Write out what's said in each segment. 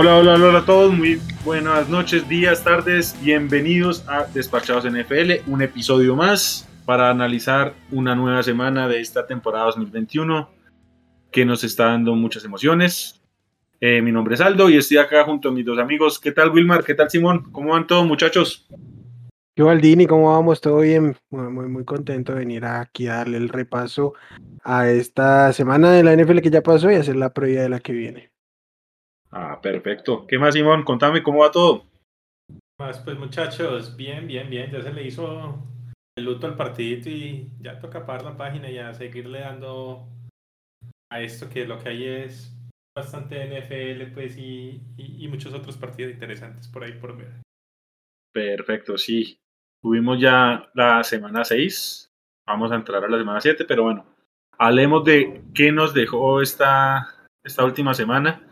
Hola, hola, hola a todos, muy buenas noches, días, tardes, bienvenidos a Despachados NFL, un episodio más para analizar una nueva semana de esta temporada 2021 que nos está dando muchas emociones. Eh, mi nombre es Aldo y estoy acá junto a mis dos amigos. ¿Qué tal Wilmar? ¿Qué tal Simón? ¿Cómo van todos muchachos? Yo, Aldini, ¿cómo vamos? ¿Todo bien? Muy, muy, muy contento de venir aquí a darle el repaso a esta semana de la NFL que ya pasó y hacer la previa de la que viene. Ah, perfecto. ¿Qué más, Simón? Contame cómo va todo. Más, pues muchachos, bien, bien, bien. Ya se le hizo el luto al partidito y ya toca parar la página y a seguirle dando a esto que lo que hay es bastante NFL, pues, y, y, y muchos otros partidos interesantes por ahí por ver. Perfecto, sí. Tuvimos ya la semana 6. Vamos a entrar a la semana 7, pero bueno, hablemos de qué nos dejó esta, esta última semana.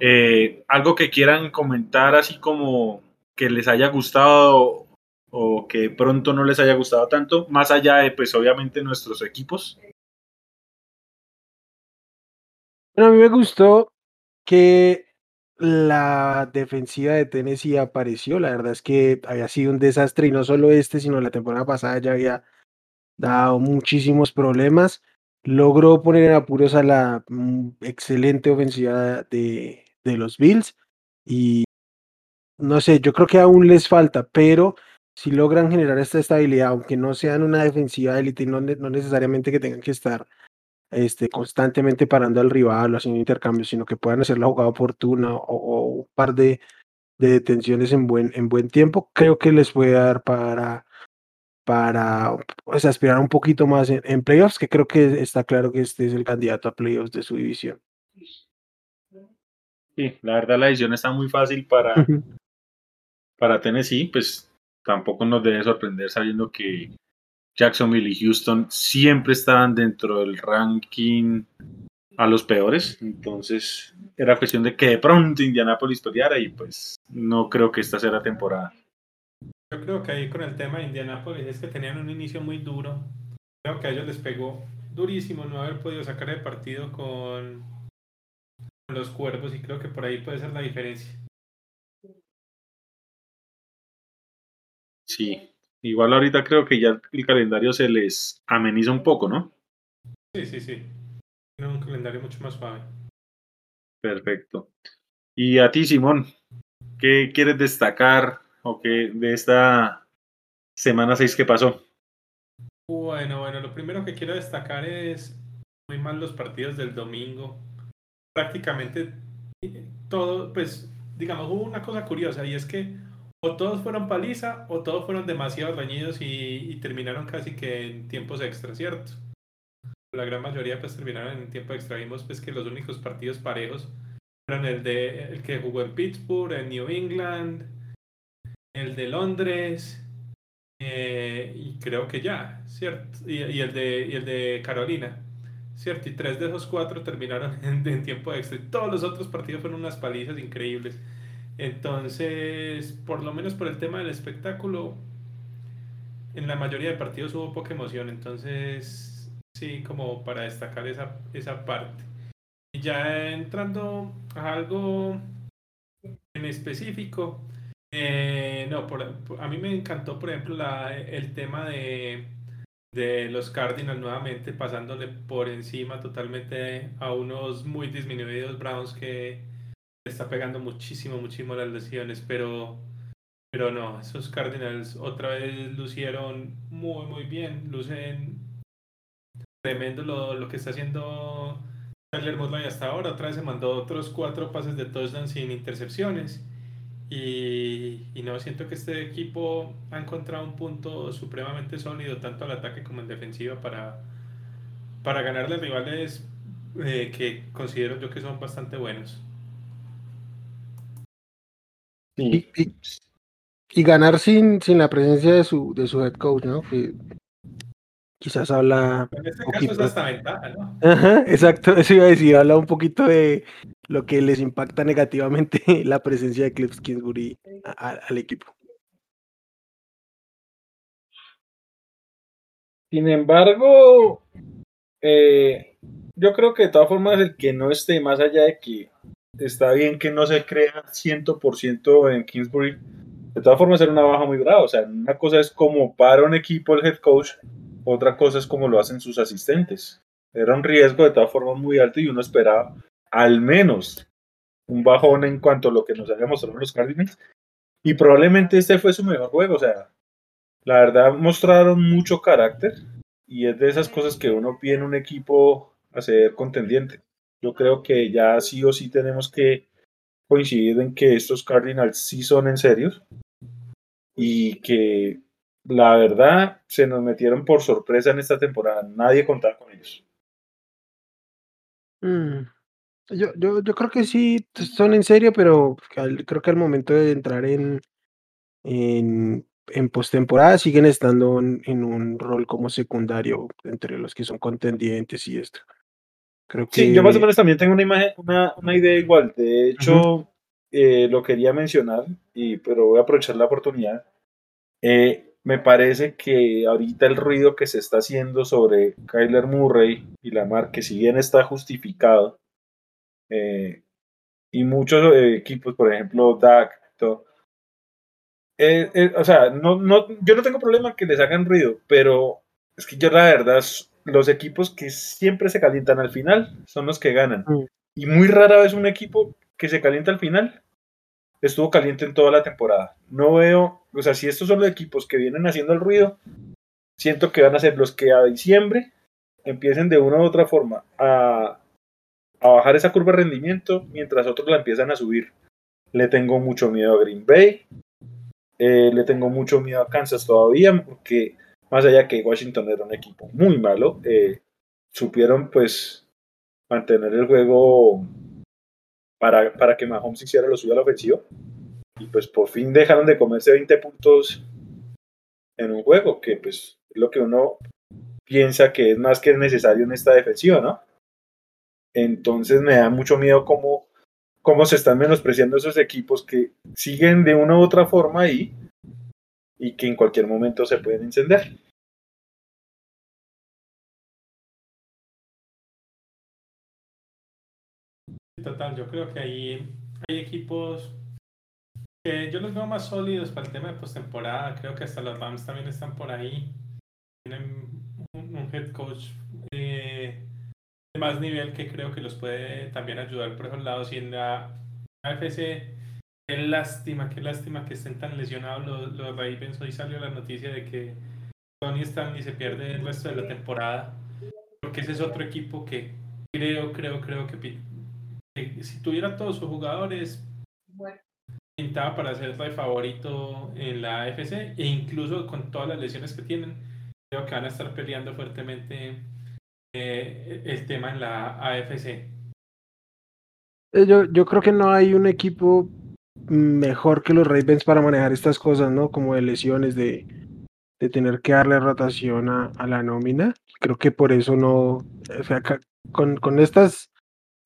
Eh, algo que quieran comentar así como que les haya gustado o que pronto no les haya gustado tanto, más allá de pues obviamente nuestros equipos. Bueno, a mí me gustó que la defensiva de Tennessee apareció. La verdad es que había sido un desastre y no solo este, sino la temporada pasada ya había dado muchísimos problemas. Logró poner en apuros a la mm, excelente ofensiva de, de los Bills y no sé, yo creo que aún les falta, pero si logran generar esta estabilidad, aunque no sean una defensiva élite, no, no necesariamente que tengan que estar este, constantemente parando al rival o haciendo intercambios, sino que puedan hacer la jugada oportuna o, o un par de, de, detenciones en buen, en buen tiempo, creo que les puede dar para, para pues, aspirar un poquito más en, en playoffs, que creo que está claro que este es el candidato a playoffs de su división. Sí, la verdad la decisión está muy fácil para, para Tennessee, pues tampoco nos debe sorprender sabiendo que Jacksonville y Houston siempre estaban dentro del ranking a los peores, entonces era cuestión de que de pronto Indianapolis peleara y pues no creo que esta sea la temporada. Yo creo que ahí con el tema de Indianapolis es que tenían un inicio muy duro, creo que a ellos les pegó durísimo no haber podido sacar el partido con los cuervos y creo que por ahí puede ser la diferencia. Sí, igual ahorita creo que ya el calendario se les ameniza un poco, ¿no? Sí, sí, sí. Tiene un calendario mucho más suave. Perfecto. Y a ti, Simón, ¿qué quieres destacar o qué de esta semana 6 que pasó? Bueno, bueno, lo primero que quiero destacar es muy mal los partidos del domingo. Prácticamente todo, pues, digamos, hubo una cosa curiosa y es que o todos fueron paliza o todos fueron demasiado reñidos y, terminaron casi que en tiempos extra, ¿cierto? La gran mayoría pues terminaron en tiempo extra. Vimos pues que los únicos partidos parejos fueron el de el que jugó en Pittsburgh, en New England, el de Londres eh, y creo que ya, ¿cierto? Y, y, el de, y el de Carolina, ¿cierto? Y tres de esos cuatro terminaron en, en tiempo extra. Y todos los otros partidos fueron unas palizas increíbles. Entonces, por lo menos por el tema del espectáculo, en la mayoría de partidos hubo poca emoción. Entonces, sí, como para destacar esa, esa parte. Y ya entrando a algo en específico, eh, no, por, a mí me encantó, por ejemplo, la, el tema de, de los Cardinals nuevamente pasándole por encima totalmente a unos muy disminuidos Browns que está pegando muchísimo, muchísimo las lesiones, pero, pero no, esos Cardinals otra vez lucieron muy, muy bien, lucen tremendo lo, lo que está haciendo Tyler Motley hasta ahora, otra vez se mandó otros cuatro pases de touchdown sin intercepciones. Y, y, no, siento que este equipo ha encontrado un punto supremamente sólido, tanto al ataque como en defensiva, para, para ganarle rivales eh, que considero yo que son bastante buenos. Sí. Y, y, y, ganar sin, sin la presencia de su, de su head coach, ¿no? Que quizás habla. En este caso es hasta ventaja, ¿no? Ajá, exacto, eso iba a decir, habla un poquito de lo que les impacta negativamente la presencia de Cliff Kingsbury a, a, al equipo. Sin embargo, eh, yo creo que de todas formas el que no esté más allá de que está bien que no se crea 100% en Kingsbury. De todas formas, era una baja muy brava. O sea, una cosa es como para un equipo el head coach, otra cosa es como lo hacen sus asistentes. Era un riesgo de todas formas muy alto y uno esperaba al menos un bajón en cuanto a lo que nos habían mostrado los Cardinals. Y probablemente este fue su mejor juego. O sea, la verdad mostraron mucho carácter y es de esas cosas que uno pide en un equipo a ser contendiente. Yo creo que ya sí o sí tenemos que coincidir en que estos Cardinals sí son en serios y que la verdad se nos metieron por sorpresa en esta temporada. Nadie contaba con ellos. Mm, Yo, yo, yo creo que sí son en serio, pero creo que al momento de entrar en, en, en postemporada siguen estando en, en un rol como secundario entre los que son contendientes y esto. Creo Sí, yo más o menos también tengo una imagen, una, una idea igual. De hecho, eh, lo quería mencionar, y, pero voy a aprovechar la oportunidad. Eh, me parece que ahorita el ruido que se está haciendo sobre Kyler Murray y Lamar, que si bien está justificado, eh, y muchos eh, equipos, por ejemplo, Dak, todo, eh, eh, o sea, no, no, yo no tengo problema que les hagan ruido, pero es que yo la verdad, los equipos que siempre se calientan al final son los que ganan. Mm. Y muy rara vez un equipo que se calienta al final estuvo caliente en toda la temporada. No veo, o sea, si estos son los equipos que vienen haciendo el ruido, siento que van a ser los que a diciembre empiecen de una u otra forma a, a bajar esa curva de rendimiento mientras otros la empiezan a subir. Le tengo mucho miedo a Green Bay, eh, le tengo mucho miedo a Kansas todavía, porque más allá que Washington era un equipo muy malo, eh, supieron pues mantener el juego para, para que Mahomes hiciera lo suyo a la ofensiva. Y pues por fin dejaron de comerse 20 puntos en un juego, que pues es lo que uno piensa que es más que necesario en esta defensiva, ¿no? Entonces me da mucho miedo cómo, cómo se están menospreciando esos equipos que siguen de una u otra forma ahí y que en cualquier momento se pueden encender. Total, yo creo que ahí hay equipos yo los veo más sólidos para el tema de postemporada. Creo que hasta los Rams también están por ahí. Tienen un, un head coach eh, de más nivel que creo que los puede también ayudar por esos lados. Y en la AFC, qué lástima, qué lástima que estén tan lesionados los, los Ravens. Hoy salió la noticia de que Tony Stanley se pierde el resto de la temporada. Porque ese es otro equipo que creo, creo, creo que que si tuviera todos sus jugadores, para ser el favorito en la AFC e incluso con todas las lesiones que tienen, creo que van a estar peleando fuertemente eh, el tema en la AFC. Eh, Yo, yo creo que no hay un equipo mejor que los Ravens para manejar estas cosas, ¿no? Como de lesiones, de, de tener que darle rotación a, a la nómina. Creo que por eso no, o sea, con, con estas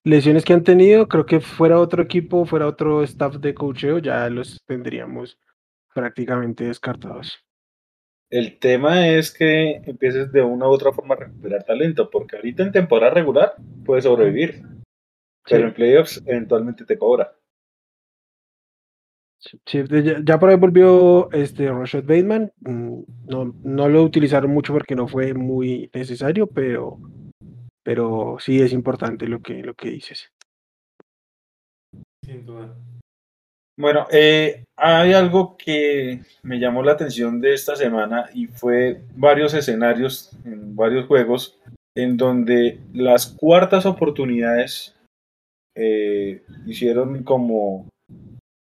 lesiones que han tenido, creo que fuera otro equipo, fuera otro staff de coacheo, ya los tendríamos prácticamente descartados. El tema es que empieces de una u otra forma a recuperar talento, porque ahorita en temporada regular puedes sobrevivir, pero en playoffs eventualmente te cobra. Sí, ya por ahí volvió este Rashad Bateman. mm, No, no lo utilizaron mucho porque no fue muy necesario, pero, pero sí es importante lo que, lo que dices. Sin duda. Bueno, eh, hay algo que me llamó la atención de esta semana y fue varios escenarios en varios juegos en donde las cuartas oportunidades eh, hicieron como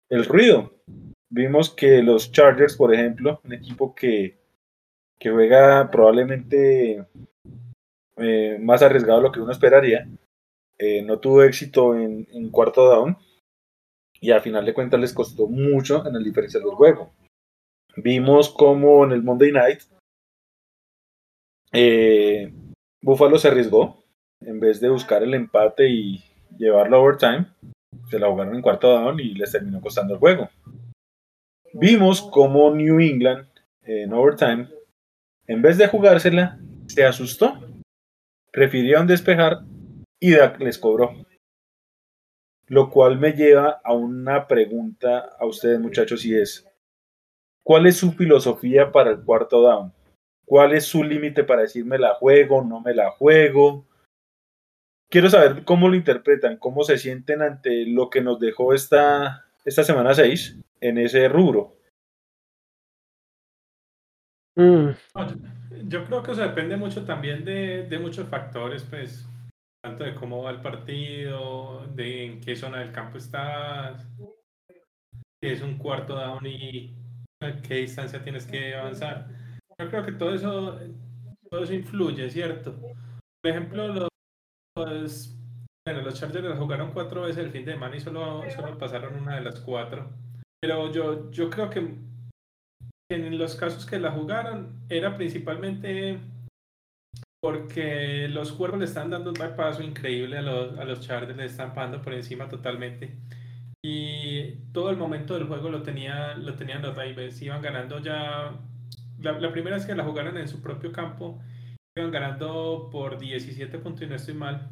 el ruido. Vimos que los Chargers, por ejemplo, un equipo que, que juega probablemente eh, más arriesgado de lo que uno esperaría, eh, no tuvo éxito en, en cuarto down y al final de cuentas les costó mucho en el diferencial del juego. Vimos como en el Monday Night eh, Buffalo se arriesgó en vez de buscar el empate y llevarlo a overtime, se la jugaron en cuarto down y les terminó costando el juego. Vimos como New England en overtime, en vez de jugársela, se asustó, prefirieron despejar y Dak les cobró. Lo cual me lleva a una pregunta a ustedes muchachos y es, ¿cuál es su filosofía para el cuarto down? ¿Cuál es su límite para decirme la juego, no me la juego? Quiero saber cómo lo interpretan, cómo se sienten ante lo que nos dejó esta, esta semana 6 en ese rubro. Mm. Yo creo que eso depende mucho también de, de, muchos factores, pues, tanto de cómo va el partido, de en qué zona del campo estás, si es un cuarto down y a qué distancia tienes que avanzar. Yo creo que todo eso, todo eso influye, ¿cierto? Por ejemplo, los, bueno, los Chargers jugaron cuatro veces el fin de semana y solo, solo pasaron una de las cuatro. Pero yo, yo creo que en los casos que la jugaron era principalmente porque los cuervos le están dando un mal paso increíble a los, a los Chargers, le están pasando por encima totalmente. Y todo el momento del juego lo, tenía, lo tenían los Ravens, iban ganando ya. La, la, primera vez que la jugaron en su propio campo, iban ganando por 17 puntos y no estoy mal.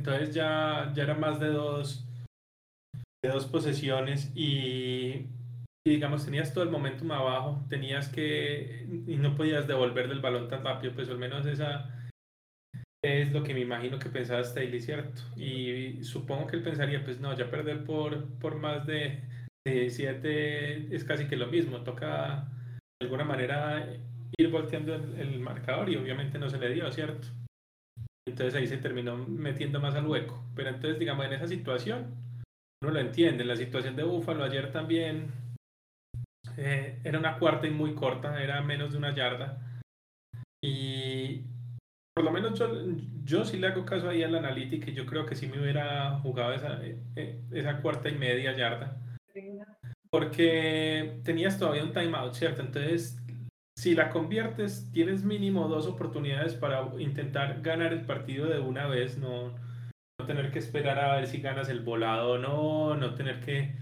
Entonces ya, ya era más de dos, de dos posesiones y y digamos tenías todo el momentum abajo, tenías que y no podías devolver del balón tan rápido, pues al menos esa es lo que me imagino que pensaba Staley, ¿cierto? Y supongo que él pensaría, pues no, ya perder por, por más de, de siete es casi que lo mismo, toca de alguna manera ir volteando el, el marcador y obviamente no se le dio, ¿cierto? Entonces ahí se terminó metiendo más al hueco. Pero entonces, digamos, en esa situación, uno lo entiende. En la situación de Búfalo ayer también eh, era una cuarta y muy corta, era menos de una yarda. Y por lo menos yo, yo sí le hago caso ahí al analítica y yo creo que sí me hubiera jugado esa, eh, eh, esa cuarta y media yarda. Porque tenías todavía un timeout, ¿cierto? Entonces, si la conviertes, tienes mínimo dos oportunidades para intentar ganar el partido de una vez, no, no tener que esperar a ver si ganas el volado o no, no tener que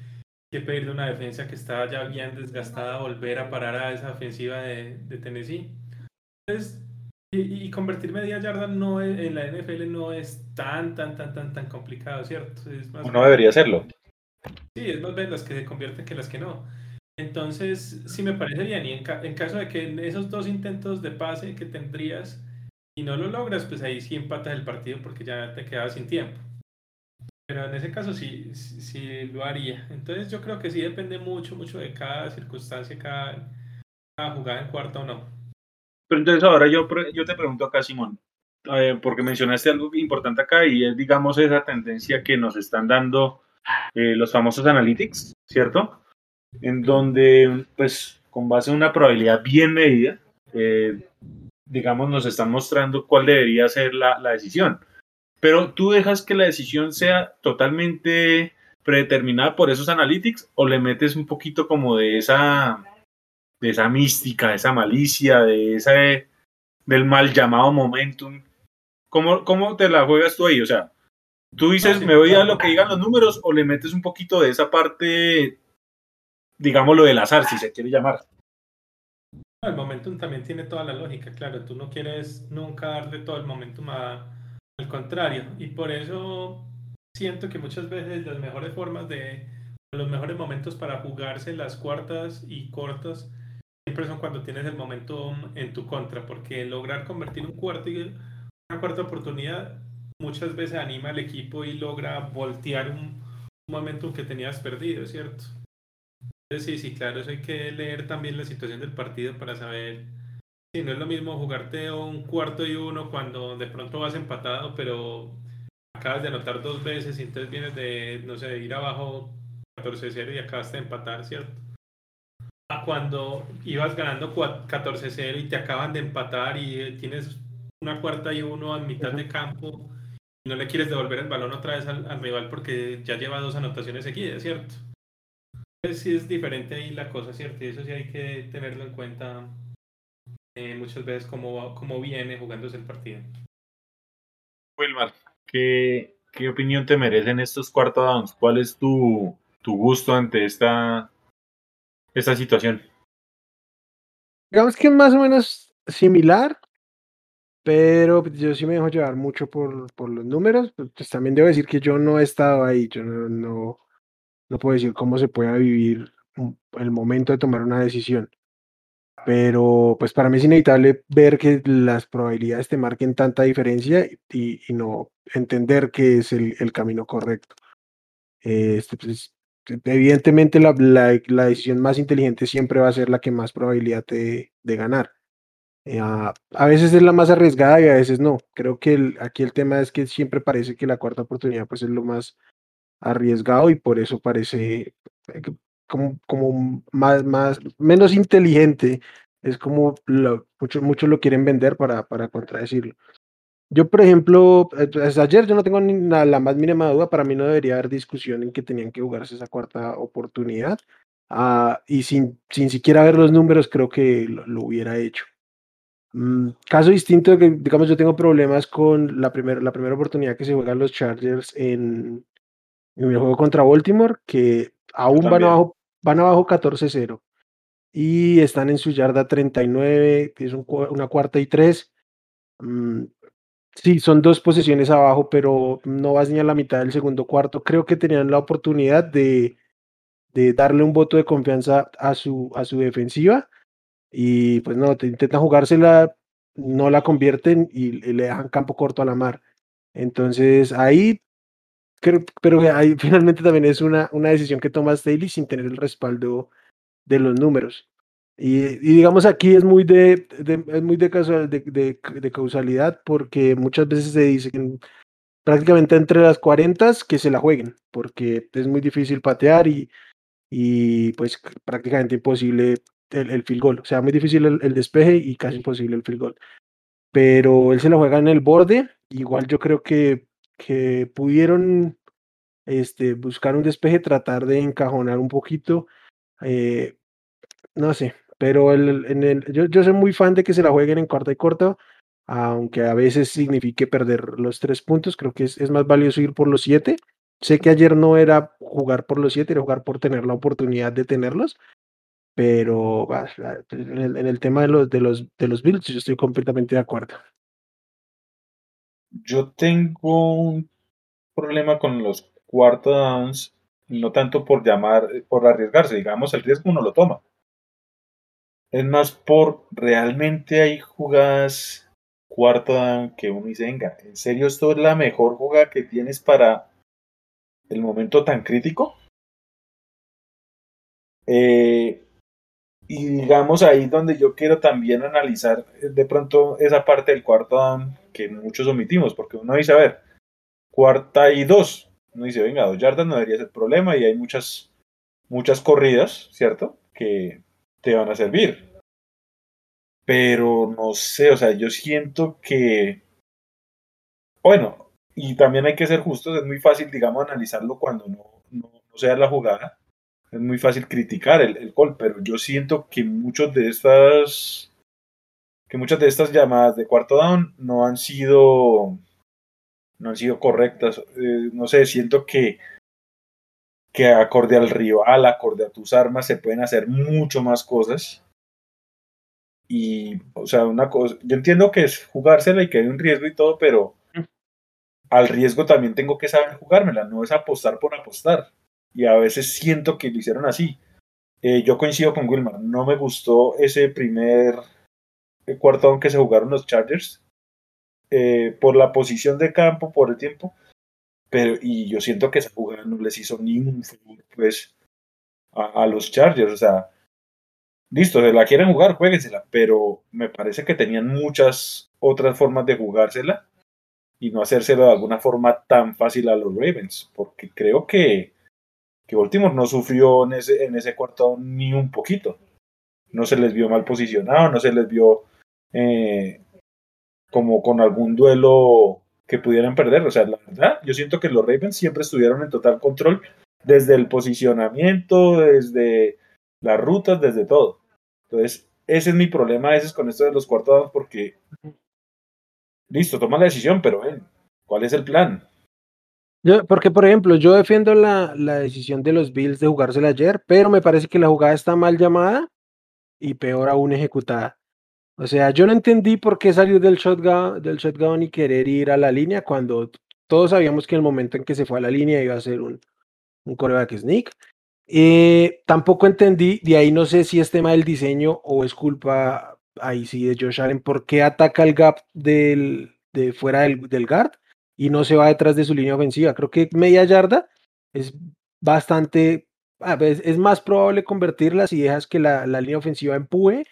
que pedirle una defensa que estaba ya bien desgastada, volver a parar a esa ofensiva de, de Tennessee. Entonces, y, convertir media yarda no en la NFL no es tan, tan, tan, tan, tan complicado, ¿cierto? Es más no debería serlo. Sí, es más bien las que se convierten que las que no. Entonces, sí me parece bien. Y en, en caso de que en esos dos intentos de pase que tendrías y no lo logras, pues ahí sí empatas el partido porque ya te quedas sin tiempo. Pero en ese caso sí, sí, lo haría. Entonces yo creo que sí depende mucho, mucho de cada circunstancia, cada, jugada en cuarto o no. Pero entonces ahora yo, yo te pregunto acá, Simón, eh, porque mencionaste algo importante acá y es, digamos, esa tendencia que nos están dando eh, los famosos analytics, ¿cierto? En donde, pues, con base en una probabilidad bien medida, eh, digamos, nos están mostrando cuál debería ser la, la decisión pero tú dejas que la decisión sea totalmente predeterminada por esos analytics o le metes un poquito como de esa de esa mística, de esa malicia, de ese del mal llamado momentum. ¿Cómo, ¿Cómo te la juegas tú ahí? O sea, tú dices, me voy a lo que digan los números o le metes un poquito de esa parte, digamos lo del azar, si se quiere llamar. El momentum también tiene toda la lógica, claro. Tú no quieres nunca darle todo el momentum a, al contrario, y por eso siento que muchas veces las mejores formas de, los mejores momentos para jugarse las cuartas y cortas siempre son cuando tienes el momento en tu contra, porque lograr convertir un cuarto y una cuarta oportunidad muchas veces anima al equipo y logra voltear un, momento que tenías perdido, ¿cierto? Entonces sí, sí, claro, eso hay que leer también la situación del partido para saber Sí, no es lo mismo jugarte un cuarto y uno cuando de pronto vas empatado, pero acabas de anotar dos veces y entonces vienes de, no sé, ir abajo 14-0 y acabas de empatar, ¿cierto? A cuando ibas ganando 14-0 y te acaban de empatar y tienes una cuarta y uno a mitad de campo y no le quieres devolver el balón otra vez al, rival porque ya lleva dos anotaciones seguidas, ¿cierto? Entonces sí es diferente ahí la cosa, ¿cierto? Y eso sí hay que tenerlo en cuenta eh, muchas veces cómo, cómo viene jugándose el partido. Wilmar, ¿qué, ¿qué opinión te merecen estos cuartos downs? ¿Cuál es tu, tu gusto ante esta, esta situación? Digamos que es más o menos similar, pero yo sí me dejo llevar mucho por, por los números. Pues, pues también debo decir que yo no he estado ahí, yo no, no, no puedo decir cómo se puede vivir el momento de tomar una decisión. Pero pues para mí es inevitable ver que las probabilidades te marquen tanta diferencia y, no entender que es el, camino correcto. Este, pues, evidentemente la, la, la, decisión más inteligente siempre va a ser la que más probabilidad de, de ganar. Eh, a, a, veces es la más arriesgada y a veces no. Creo que aquí el tema es que siempre parece que la cuarta oportunidad pues es lo más arriesgado y por eso parece eh, como, como más, más, menos inteligente. Es como lo, muchos, muchos lo quieren vender para, para contradecirlo. Yo, por ejemplo, eh, pues, ayer yo no tengo ni la, la, más mínima duda, para mí no debería haber discusión en que tenían que jugarse esa cuarta oportunidad. Uh, y sin, sin siquiera ver los números, creo que lo, lo hubiera hecho. Mm, caso distinto, que digamos yo tengo problemas con la, primer, la primera oportunidad que se juegan los Chargers en, en el juego contra Baltimore, que aún van abajo, van abajo 14-0 y están en su yarda 39, que es un, una cuarta y tres. Mm, sí, son dos posiciones abajo, pero no vas ni a la mitad del segundo cuarto. Creo que tenían la oportunidad de, de darle un voto de confianza a su, a su defensiva y pues no, te intentan jugársela, no la convierten y le dejan campo corto a la mar. Entonces ahí creo, pero ahí finalmente también es una, una decisión que toma Staley sin tener el respaldo de los números. Y, y digamos aquí es muy de, de es muy de, casual, de, de, de, causalidad porque muchas veces se dice que prácticamente entre las 40 que se la jueguen porque es muy difícil patear y, y pues prácticamente imposible el, el field goal. O sea, muy difícil el, el, despeje y casi imposible el field goal. Pero él se la juega en el borde. Igual yo creo que, que pudieron este, buscar un despeje, tratar de encajonar un poquito. Eh, no sé, pero el, en el, yo, yo soy muy fan de que se la jueguen en corta y corta, aunque a veces signifique perder los tres puntos. Creo que es, es más valioso ir por los siete. Sé que ayer no era jugar por los siete, era jugar por tener la oportunidad de tenerlos, pero en el, en el, tema de los, de, los, de los Bills yo estoy completamente de acuerdo. Yo tengo un problema con los cuarto downs, no tanto por llamar, por arriesgarse, digamos, el riesgo uno lo toma. Es más por realmente hay jugadas cuarto down que uno dice, venga, ¿en serio esto es la mejor jugada que tienes para el momento tan crítico? Eh, y digamos ahí donde yo quiero también analizar eh, de pronto esa parte del cuarto down que muchos omitimos, porque uno dice, a ver, cuarta y dos, uno dice, venga, dos yardas no debería ser problema y hay muchas, muchas corridas, ¿cierto? Que te van a servir. Pero no sé, o sea, yo siento que, bueno, y también hay que ser justos, es muy fácil, digamos, analizarlo cuando no, no, no sea la jugada es muy fácil criticar el, el gol, pero yo siento que muchos de estas que muchas de estas llamadas de cuarto down no han sido no han sido correctas. Eh, no sé, siento que que acorde al rival, acorde a tus armas, se pueden hacer mucho más cosas. Y, o sea, una cosa, yo entiendo que es jugársela y que hay un riesgo y todo, pero al riesgo también tengo que saber jugármela, no es apostar por apostar y a veces siento que lo hicieron así. Eh, yo coincido con Wilmar, no me gustó ese primer eh, cuarto que se jugaron los Chargers eh, por la posición de campo, por el tiempo, pero y yo siento que esa jugada no les hizo ningún favor pues a, a, los Chargers, o sea, listo, se la quieren jugar, jueguensela, pero me parece que tenían muchas otras formas de jugársela y no hacérselo de alguna forma tan fácil a los Ravens, porque creo que que Baltimore no sufrió en ese, en ese cuarto ni un poquito. No se les vio mal posicionado, no se les vio eh, como con algún duelo que pudieran perder. O sea, la verdad, yo siento que los Ravens siempre estuvieron en total control desde el posicionamiento, desde las rutas, desde todo. Entonces, ese es mi problema a veces con esto de los cuartos porque, listo, toma la decisión, pero ven, ¿cuál es el plan? Yo, porque, por ejemplo, yo defiendo la, la, decisión de los Bills de jugársela ayer, pero me parece que la jugada está mal llamada y peor aún ejecutada. O sea, yo no entendí por qué salir del shotgun, del shotgun y querer ir a la línea cuando todos sabíamos que el momento en que se fue a la línea iba a ser un, un coreback sneak. Eh, tampoco entendí, de ahí no sé si es tema del diseño o es culpa ahí sí de Josh Allen, por qué ataca el gap del, de fuera del, del guard y no se va detrás de su línea ofensiva. Creo que media yarda es bastante, a veces es más probable convertirla si dejas que la, la línea ofensiva empuje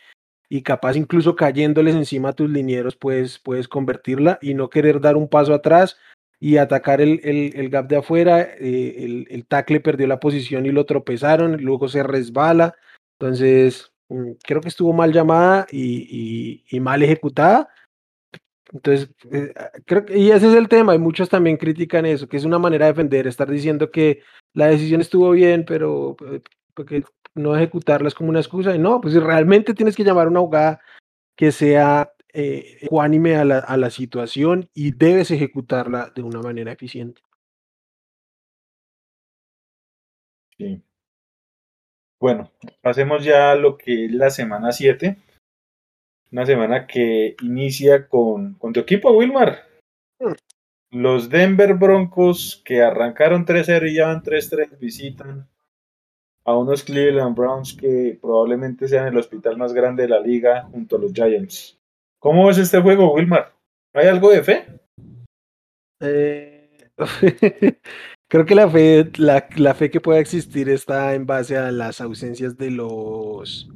y capaz incluso cayéndoles encima a tus linieros puedes, puedes convertirla y no querer dar un paso atrás y atacar el, el, el gap de afuera. Eh, el, el, tackle perdió la posición y lo tropezaron, luego se resbala. Entonces, mm, creo que estuvo mal llamada y, y mal ejecutada. Entonces, eh, creo que, y ese es el tema, y muchos también critican eso, que es una manera de defender, estar diciendo que la decisión estuvo bien, pero eh, porque no ejecutarla es como una excusa, y no, pues realmente tienes que llamar una jugada que sea eh, ecuánime a la, a la situación y debes ejecutarla de una manera eficiente. Sí. Bueno, pasemos ya a lo que es la semana 7. Una semana que inicia con, con tu equipo, Wilmar. Mm. Los Denver Broncos que arrancaron 3-0 y ya van 3-3 visitan a unos Cleveland Browns que probablemente sean el hospital más grande de la liga junto a los Giants. ¿Cómo ves este juego, Wilmar? ¿Hay algo de fe? Eh, creo que la fe, la, la, fe que pueda existir está en base a las ausencias de los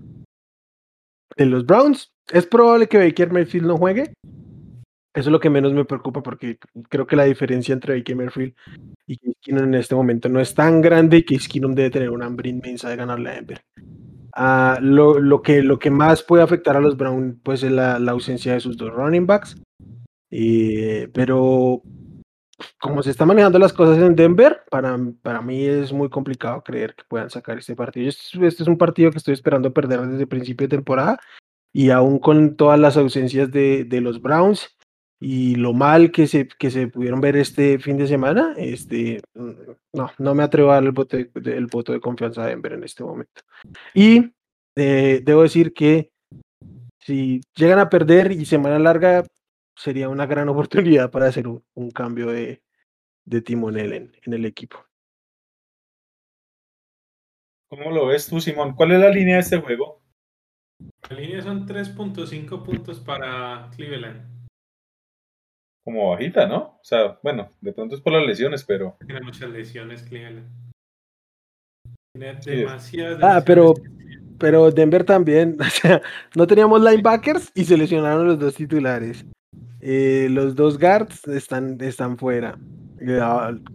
de los Browns. Es probable que Baker Mayfield no juegue. Eso es lo que menos me preocupa porque creo que la diferencia entre Baker Mayfield y Case Keenum en este momento no es tan grande y Case Keenum debe tener una hambre inmensa de ganarle a Denver. Uh, lo, lo, que, lo que más puede afectar a los Browns pues, es la, la ausencia de sus dos running backs. Eh, pero como se están manejando las cosas en Denver, para, para mí es muy complicado creer que puedan sacar este partido. Este, es un partido que estoy esperando perder desde el principio de temporada y aún con todas las ausencias de, de los Browns y lo mal que se, que se pudieron ver este fin de semana, este, no, no me atrevo a dar el voto de, el voto de confianza a Denver en este momento. Y eh, debo decir que si llegan a perder y semana larga, sería una gran oportunidad para hacer un, un cambio de, de timonel en, en, el equipo. ¿Cómo lo ves tú, Simón? ¿Cuál es la línea de este juego? La línea son 3.5 puntos para Cleveland. Como bajita, ¿no? O sea, bueno, de pronto es por las lesiones, pero. Tiene muchas lesiones, Cleveland. Tiene demasiadas. Ah, pero, pero Denver también. O sea, no teníamos linebackers y se lesionaron los dos titulares. Eh, los dos guards están, están fuera.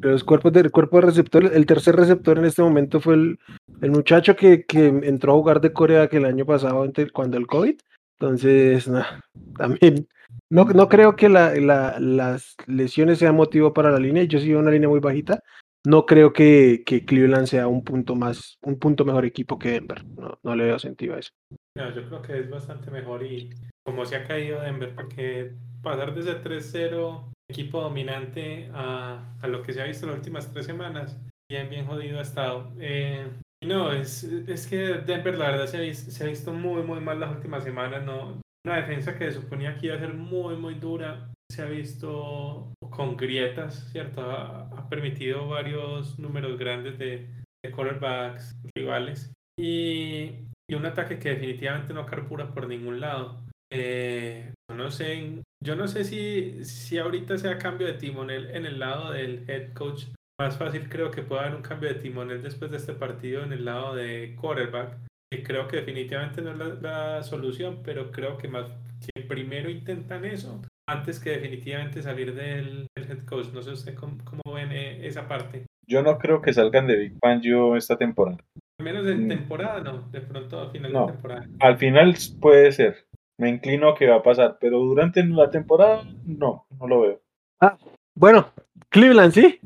Los cuerpos de, cuerpo de receptor, el tercer receptor en este momento fue el, el muchacho que, que, entró a jugar de Corea que el año pasado, cuando el COVID. Entonces, también no, no creo que la, la, las lesiones sean motivo para la línea. Yo sigo una línea muy bajita. No creo que, que, Cleveland sea un punto más, un punto mejor equipo que Denver. No, no le veo sentido a eso. No, yo creo que es bastante mejor y como se ha caído Denver, porque pasar desde 3-0 equipo dominante a, a, lo que se ha visto las últimas tres semanas, bien, bien jodido ha estado. Eh, no, es, es que Denver la verdad se ha, visto, se ha visto muy, muy mal las últimas semanas. No, una defensa que se suponía que iba a ser muy, muy dura. Se ha visto con grietas, ¿cierto? Ha, ha permitido varios números grandes de, de quarterbacks rivales. Y, y, un ataque que definitivamente no carbura por ningún lado. Eh, no sé, yo no sé si, si ahorita sea cambio de timonel en el lado del head coach. Más fácil creo que pueda haber un cambio de timonel después de este partido en el lado de quarterback que creo que definitivamente no es la, la, solución, pero creo que más que primero intentan eso antes que definitivamente salir del, del head coach. No sé usted cómo, cómo ven eh, esa parte. Yo no creo que salgan de Big Fangio esta temporada. Al menos de temporada, no. De pronto al final no, de temporada. Al final puede ser. Me inclino a que va a pasar, pero durante la temporada no, no lo veo. Ah, bueno, Cleveland sí.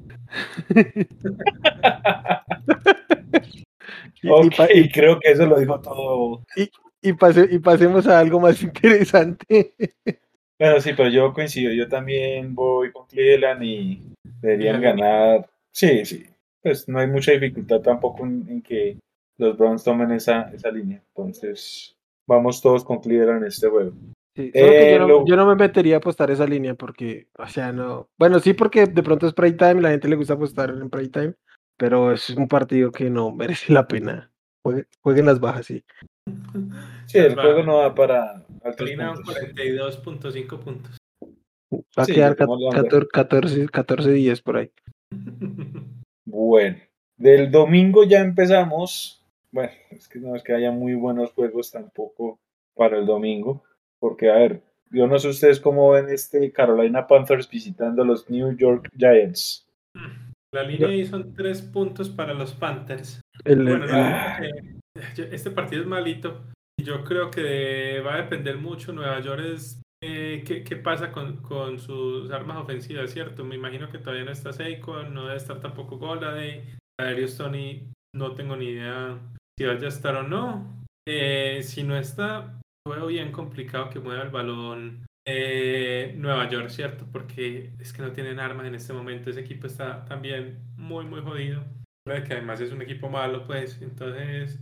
Okay, y, creo que eso lo dijo todo. Y, y, pase, y pasemos a algo más interesante. Bueno, sí, pero yo coincido. Yo también voy con Cleveland y deberían ganar. Sí, sí. Pues no hay mucha dificultad tampoco en, en que los Browns tomen esa, esa línea. Entonces, vamos todos con Cleveland en este juego. Sí, solo que Eh, yo, no, lo- yo no me metería a apostar esa línea porque, o sea, no. Bueno, sí, porque de pronto es prime time, la gente le gusta apostar en prime time, pero es un partido que no merece la pena. Juegue- jueguen las bajas, sí. Sí, el Va. juego no va para altos Carolina puntos. 42.5 puntos. Va a Sí, quedar dejémoslo under. 14, 14, 14 10 por ahí. Bueno, del domingo ya empezamos. Bueno, es que no es que haya muy buenos juegos tampoco para el domingo, porque a ver, yo no sé ustedes cómo ven este Carolina Panthers visitando a los New York Giants. La línea ahí son 3 puntos para los Panthers. El- Bueno, el- este partido es malito y yo creo que va a depender mucho Nueva York es eh, qué, qué pasa con, con sus armas ofensivas, ¿cierto? Me imagino que todavía no está Saquon, no debe estar tampoco Goladay, Darius Tony, no tengo ni idea si vaya a estar o no. Eh, si no está, veo bien complicado que mueva el balón eh, Nueva York, ¿cierto? Porque es que no tienen armas en este momento, ese equipo está también muy, muy jodido que además es un equipo malo, pues. Entonces,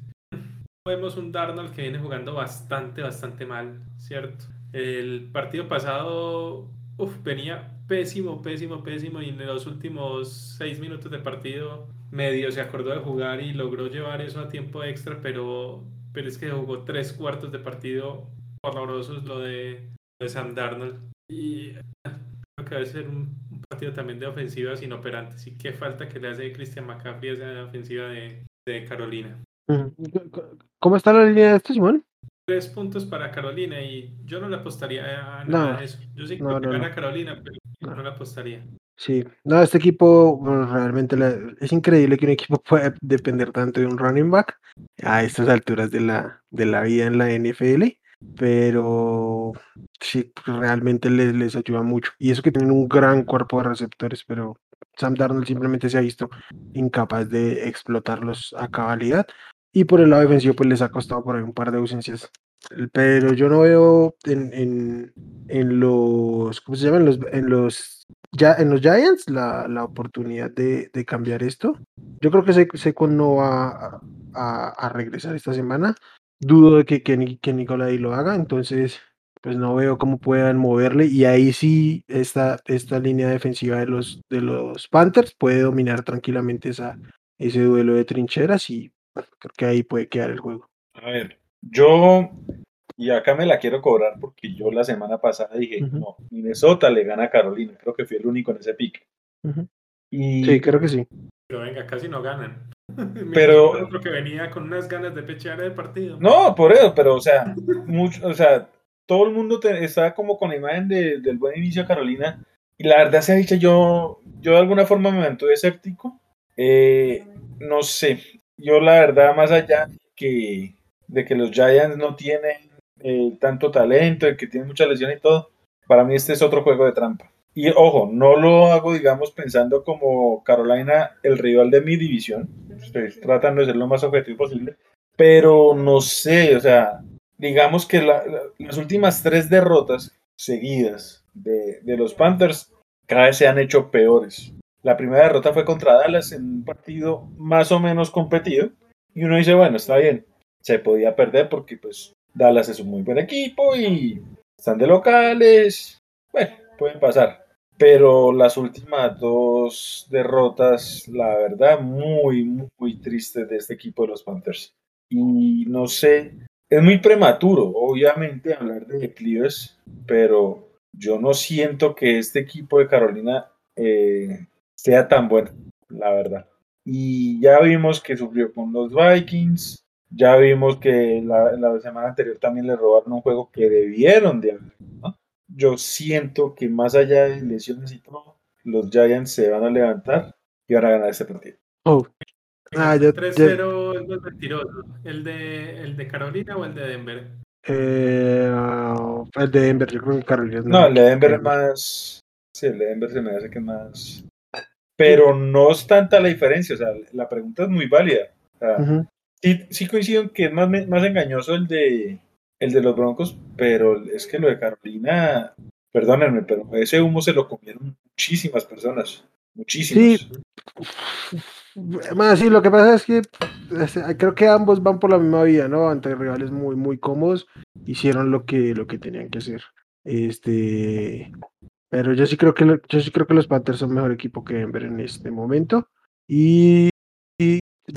vemos un Darnold que viene jugando bastante, bastante mal, ¿cierto? El partido pasado, uf, venía pésimo, pésimo, pésimo. Y en los últimos seis minutos de partido, medio se acordó de jugar y logró llevar eso a tiempo extra, pero, pero es que jugó tres cuartos de partido horrorosos lo de, lo de Sam Darnold. Y creo que va a ser un, un partido también de ofensivas inoperantes. Y qué falta que le hace Christian McCaffrey a esa ofensiva de, de Carolina. Ujú. ¿Cómo está la línea de esto, Simón? Tres puntos para Carolina y yo no le apostaría a No. nada de eso. Yo sí creo No, que no, gana no. Carolina, pero No. no le apostaría. Sí, no, este equipo realmente es increíble que un equipo pueda depender tanto de un running back a estas alturas de la, de la vida en la NFL, pero sí, realmente les, les ayuda mucho. Y eso que tienen un gran cuerpo de receptores, pero Sam Darnold simplemente se ha visto incapaz de explotarlos a cabalidad. Y por el lado defensivo, pues les ha costado por ahí un par de ausencias. Pero yo no veo en, en, en los, ¿cómo se llaman? Los, en los ya en los Giants la, la oportunidad de, de cambiar esto. Yo creo que Se- Saquon no va a, a- regresar esta semana. Dudo de que Kenny, que Nicolai lo haga, entonces pues no veo cómo puedan moverle y ahí sí esta, esta línea defensiva de los, de los Panthers puede dominar tranquilamente esa, ese duelo de trincheras y creo que ahí puede quedar el juego. A ver, yo, y acá me la quiero cobrar porque yo la semana pasada dije, Ujú. no, Minnesota le gana a Carolina, creo que fui el único en ese pick. Ujú. Y Sí, creo que sí. Pero venga, casi no ganan. Pero- Otro que venía con unas ganas de pechear el partido. No, por eso, pero o sea, mucho, o sea, todo el mundo te- está como con la imagen de- del buen inicio de Carolina. Y la verdad se ha dicho, yo, yo de alguna forma me mantuve escéptico. Eh, no sé, yo la verdad, más allá que, de que los Giants no tienen eh, tanto talento, de que tienen mucha lesión y todo, para mí este es otro juego de trampa. Y ojo, no lo hago, digamos, pensando como Carolina, el rival de mi división. Tratando de ser lo más objetivo posible. Pero no sé, o sea, digamos que la- la- las últimas tres derrotas seguidas de, de los Panthers cada vez se han hecho peores. La primera derrota fue contra Dallas en un partido más o menos competido. Y uno dice, bueno, está bien, se podía perder porque pues Dallas es un muy buen equipo y están de locales. Bueno, pueden pasar. Pero las últimas dos derrotas, la verdad, muy, muy tristes de este equipo de los Panthers. Y no sé, es muy prematuro, obviamente, hablar de declives, pero yo no siento que este equipo de Carolina eh, sea tan bueno, la verdad. Y ya vimos que sufrió con los Vikings, ya vimos que la, la semana anterior también le robaron un juego que debieron de haber. ¿no? Yo siento que más allá de lesiones y todo, los Giants se van a levantar y van a ganar este partido. Oh, Ah, yo- 3-0 es más mentiroso. ¿El de, ¿El de Carolina o el de Denver? eh, ah, el de Denver, yo creo que Carolina. es No, el de Denver es más. Sí, el de Denver se me hace que es más. Pero no es tanta la diferencia, o sea, la pregunta es muy válida. O sea. Sí, sí coincido en que es más, más engañoso el de, el de los Broncos, pero es que lo de Carolina, perdónenme, pero ese humo se lo comieron muchísimas personas. Muchísimas. Sí. Sí, lo que pasa es que creo que ambos van por la misma vía, ¿no? Ante rivales muy, muy cómodos, hicieron lo que, lo que tenían que hacer. Este, pero yo sí creo que yo sí creo que los Panthers son mejor equipo que Denver en este momento. Y,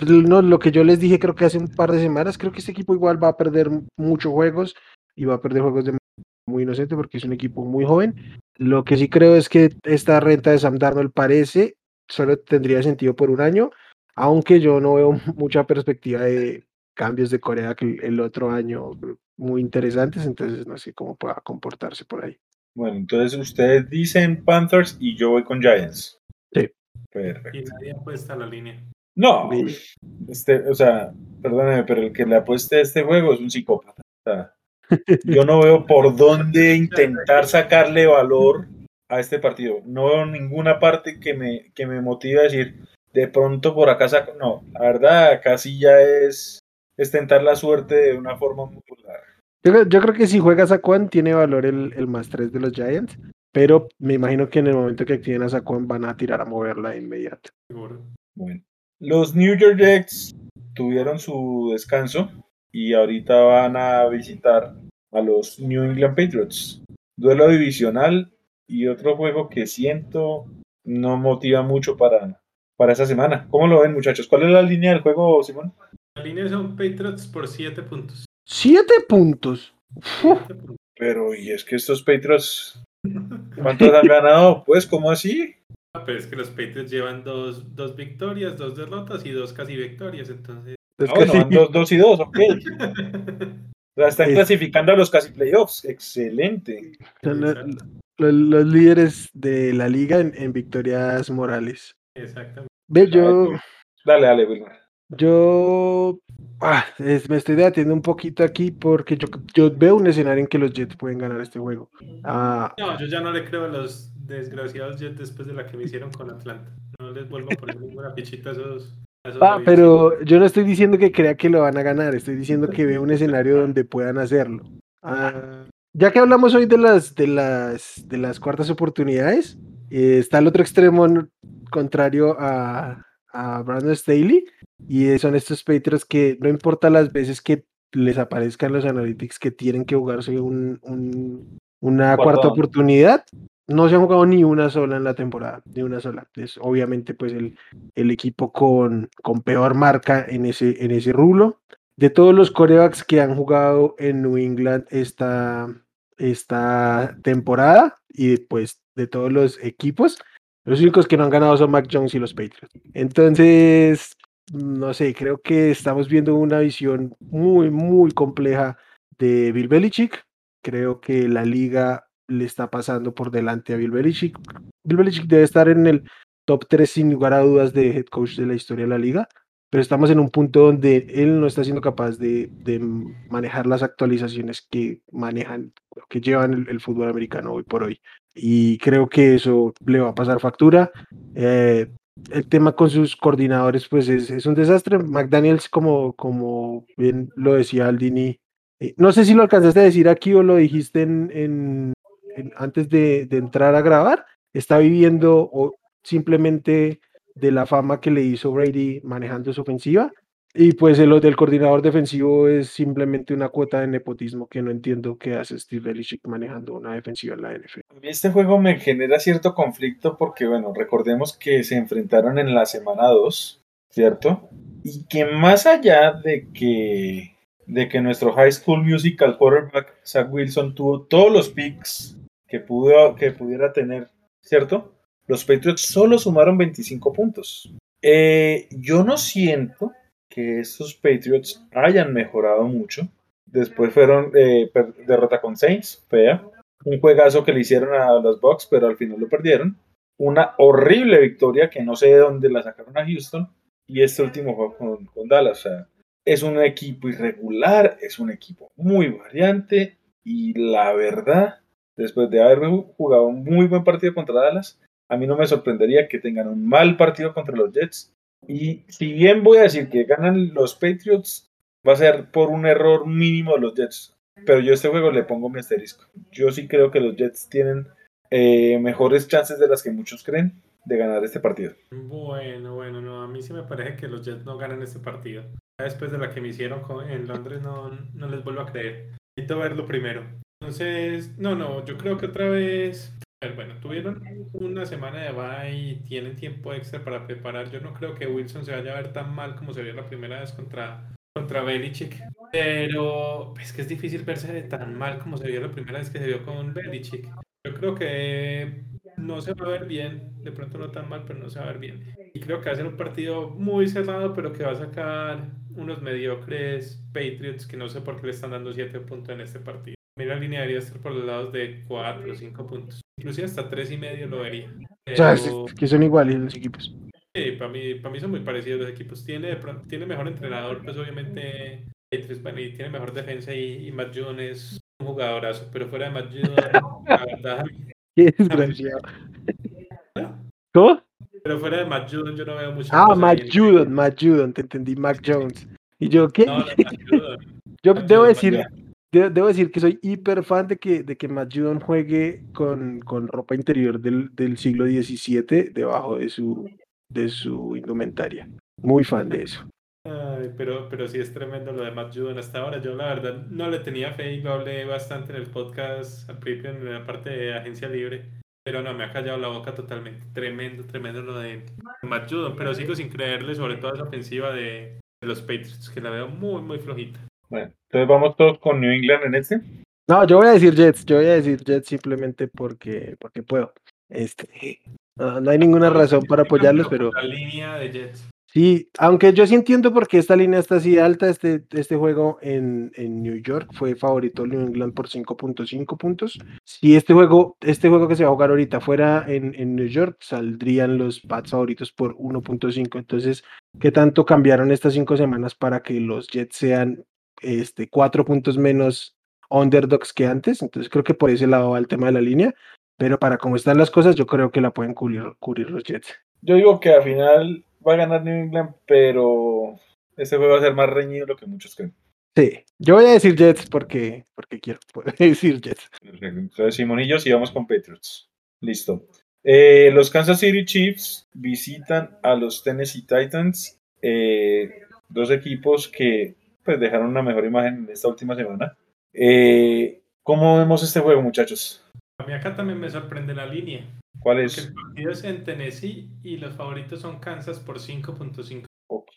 no, lo que yo les dije creo que hace un par de semanas, creo que este equipo igual va a perder muchos juegos y va a perder juegos de muy inocente porque es un equipo muy joven. Lo que sí creo es que esta renta de Sam Darnold parece solo tendría sentido por un año, aunque yo no veo mucha perspectiva de cambios de Corea que el otro año muy interesantes, entonces no sé cómo pueda comportarse por ahí. Bueno, entonces ustedes dicen Panthers y yo voy con Giants. Sí. Perfecto. Y nadie apuesta a la línea. No, este, o sea, perdóname, pero el que le apueste a este juego es un psicópata. yo no veo por dónde intentar sacarle valor a este partido. No veo ninguna parte que me, que me motive a decir, de pronto por acá saco. No, la verdad, acá sí ya es, es tentar la suerte de una forma muy popular. Yo, creo que si juega Saquon tiene valor el, el más 3 de los Giants, pero me imagino que en el momento que activen a Saquon van a tirar a moverla de inmediato. Bueno, los New York Jets tuvieron su descanso y ahorita van a visitar a los New England Patriots. Duelo divisional y otro juego que siento no motiva mucho para, para esa semana. ¿Cómo lo ven, muchachos? ¿Cuál es la línea del juego, Simón? La línea son Patriots por 7 puntos. ¿Siete puntos? Pero, ¿y es que estos Patriots cuántos han ganado? Pues, ¿cómo así? Pero es que los Patriots llevan dos, dos victorias, dos derrotas y dos casi victorias, entonces. Ah, bueno, van dos, dos y dos, ok. O sea, están clasificando a los casi playoffs. Excelente. Los, líderes de la liga en, victorias morales. Exactamente. Ve, yo. Dale, dale, Wilmar. Yo ah, me estoy debatiendo un poquito aquí porque yo, yo, veo un escenario en que los Jets pueden ganar este juego. Ah, no, yo ya no le creo a los desgraciados Jets después de la que me hicieron con Atlanta. No les vuelvo a poner ninguna pichita a esos Ah, pero yo no estoy diciendo que crea que lo van a ganar, estoy diciendo que veo un escenario donde puedan hacerlo. Ah, ya que hablamos hoy de las, de las, de las cuartas oportunidades, eh, está el otro extremo contrario a, a Brandon Staley, y son estos Patriots que no importa las veces que les aparezcan los analytics que tienen que jugarse un, una cuarta oportunidad, no se han jugado ni una sola en la temporada, ni una sola. Es obviamente pues el, el equipo con, con peor marca en ese, en ese rulo. De todos los corebacks que han jugado en New England esta, esta temporada y pues de todos los equipos, los únicos que no han ganado son Mac Jones y los Patriots. Entonces, no sé, creo que estamos viendo una visión muy, muy compleja de Bill Belichick. Creo que la liga le está pasando por delante a Bill Belichick. Bill Belichick debe estar en el top 3 sin lugar a dudas de head coach de la historia de la liga, pero estamos en un punto donde él no está siendo capaz de, manejar las actualizaciones que manejan, que llevan el, fútbol americano hoy por hoy. Y creo que eso le va a pasar factura. Eh, el tema con sus coordinadores, pues es, un desastre. McDaniels, como, como bien lo decía Aldini, eh, no sé si lo alcanzaste a decir aquí o lo dijiste en, antes de, entrar a grabar, está viviendo o simplemente de la fama que le hizo Brady manejando su ofensiva. Y pues el del coordinador defensivo es simplemente una cuota de nepotismo que no entiendo qué hace Steve Belichick manejando una defensiva en la NFL. Este juego me genera cierto conflicto porque, bueno, recordemos que se enfrentaron en la semana 2, ¿cierto? Y que más allá de que, de que nuestro High School Musical quarterback Zach Wilson tuvo todos los picks que, pudo, que pudiera tener, ¿cierto? Los Patriots solo sumaron 25 puntos. Eh, yo no siento que estos Patriots hayan mejorado mucho. Después fueron eh, derrota con Saints, fea. Un juegazo que le hicieron a los Bucks, pero al final lo perdieron. Una horrible victoria que no sé de dónde la sacaron a Houston. Y este último juego con, con Dallas. Es un equipo irregular, es un equipo muy variante. Y la verdad, después de haber jugado un muy buen partido contra Dallas, a mí no me sorprendería que tengan un mal partido contra los Jets y si bien voy a decir que ganan los Patriots, va a ser por un error mínimo de los Jets. Pero yo este juego le pongo mi asterisco. Yo sí creo que los Jets tienen eh, mejores chances de las que muchos creen de ganar este partido. Bueno, bueno, no, a mí sí me parece que los Jets no ganan este partido. después de la que me hicieron en Londres no, no les vuelvo a creer. Necesito verlo primero. Entonces, no, no, yo creo que otra vez, bueno, tuvieron una semana de bye y tienen tiempo extra para preparar. Yo no creo que Wilson se vaya a ver tan mal como se vio la primera vez contra, contra Belichick. Pero es que es difícil verse tan mal como se vio la primera vez que se vio con Belichick. Yo creo que no se va a ver bien, de pronto no tan mal, pero no se va a ver bien. Y creo que va a ser un partido muy cerrado, pero que va a sacar unos mediocres Patriots que no sé por qué le están dando 7 puntos en este partido. Mira, la línea debería estar por los lados de 4 o 5 puntos. Inclusive hasta 3 y medio lo vería. O sea, es que son iguales los equipos. Sí, para mí, para mí son muy parecidos los equipos. Tiene, tiene mejor entrenador, pues obviamente tiene mejor defensa y, y Matt Jones es un jugadorazo, pero fuera de Matt Jones, la verdad... Qué desgraciado. ¿Cómo? Pero fuera de Matt Judon yo no veo mucho. Ah, Matt Judon, Matt Judon, te entendí, Mac Jones. ¿Y yo qué? No, no, Matt Judon. yo debo decir, debo decir que soy hiper fan de que, de que Matt Judon juegue con, con ropa interior del, del siglo XVII debajo de su, de su indumentaria. Muy fan de eso. Ay, pero, pero sí es tremendo lo de Matt Judon hasta ahora. Yo la verdad no le tenía fe y lo hablé bastante en el podcast al principio en la parte de agencia libre. Pero no, me ha callado la boca totalmente. Tremendo, tremendo lo de Matt Judon. Pero sigo sin creerle, sobre todo esa ofensiva de, los Patriots, que la veo muy, muy flojita. Bueno, entonces vamos todos con New England en este. No, yo voy a decir Jets. Yo voy a decir Jets simplemente porque, porque puedo. Este, no, hay ninguna razón para apoyarlos, pero. La línea de Jets. Sí, aunque yo sí entiendo por qué esta línea está así alta, este, este juego en, en New York fue favorito New England por 5.5 puntos. Si este juego, este juego que se va a jugar ahorita fuera en, en New York, saldrían los Pats favoritos por 1.5. Entonces, ¿qué tanto cambiaron estas cinco semanas para que los Jets sean este, cuatro puntos menos underdogs que antes? Entonces, creo que por ese lado va el tema de la línea. Pero para cómo están las cosas, yo creo que la pueden cubrir, cubrir los Jets. Yo digo que al final va a ganar New England, pero este juego va a ser más reñido de lo que muchos creen. Sí, yo voy a decir Jets porque, porque quiero decir Jets. Entonces, Simonillos y vamos con Patriots. Listo. Eh, los Kansas City Chiefs visitan a los Tennessee Titans, eh, dos equipos que pues, dejaron una mejor imagen en esta última semana. Eh, ¿Cómo vemos este juego, muchachos? A mí acá también me sorprende la línea. ¿Cuál es? el partido es en Tennessee y los favoritos son Kansas por 5.5. Ok.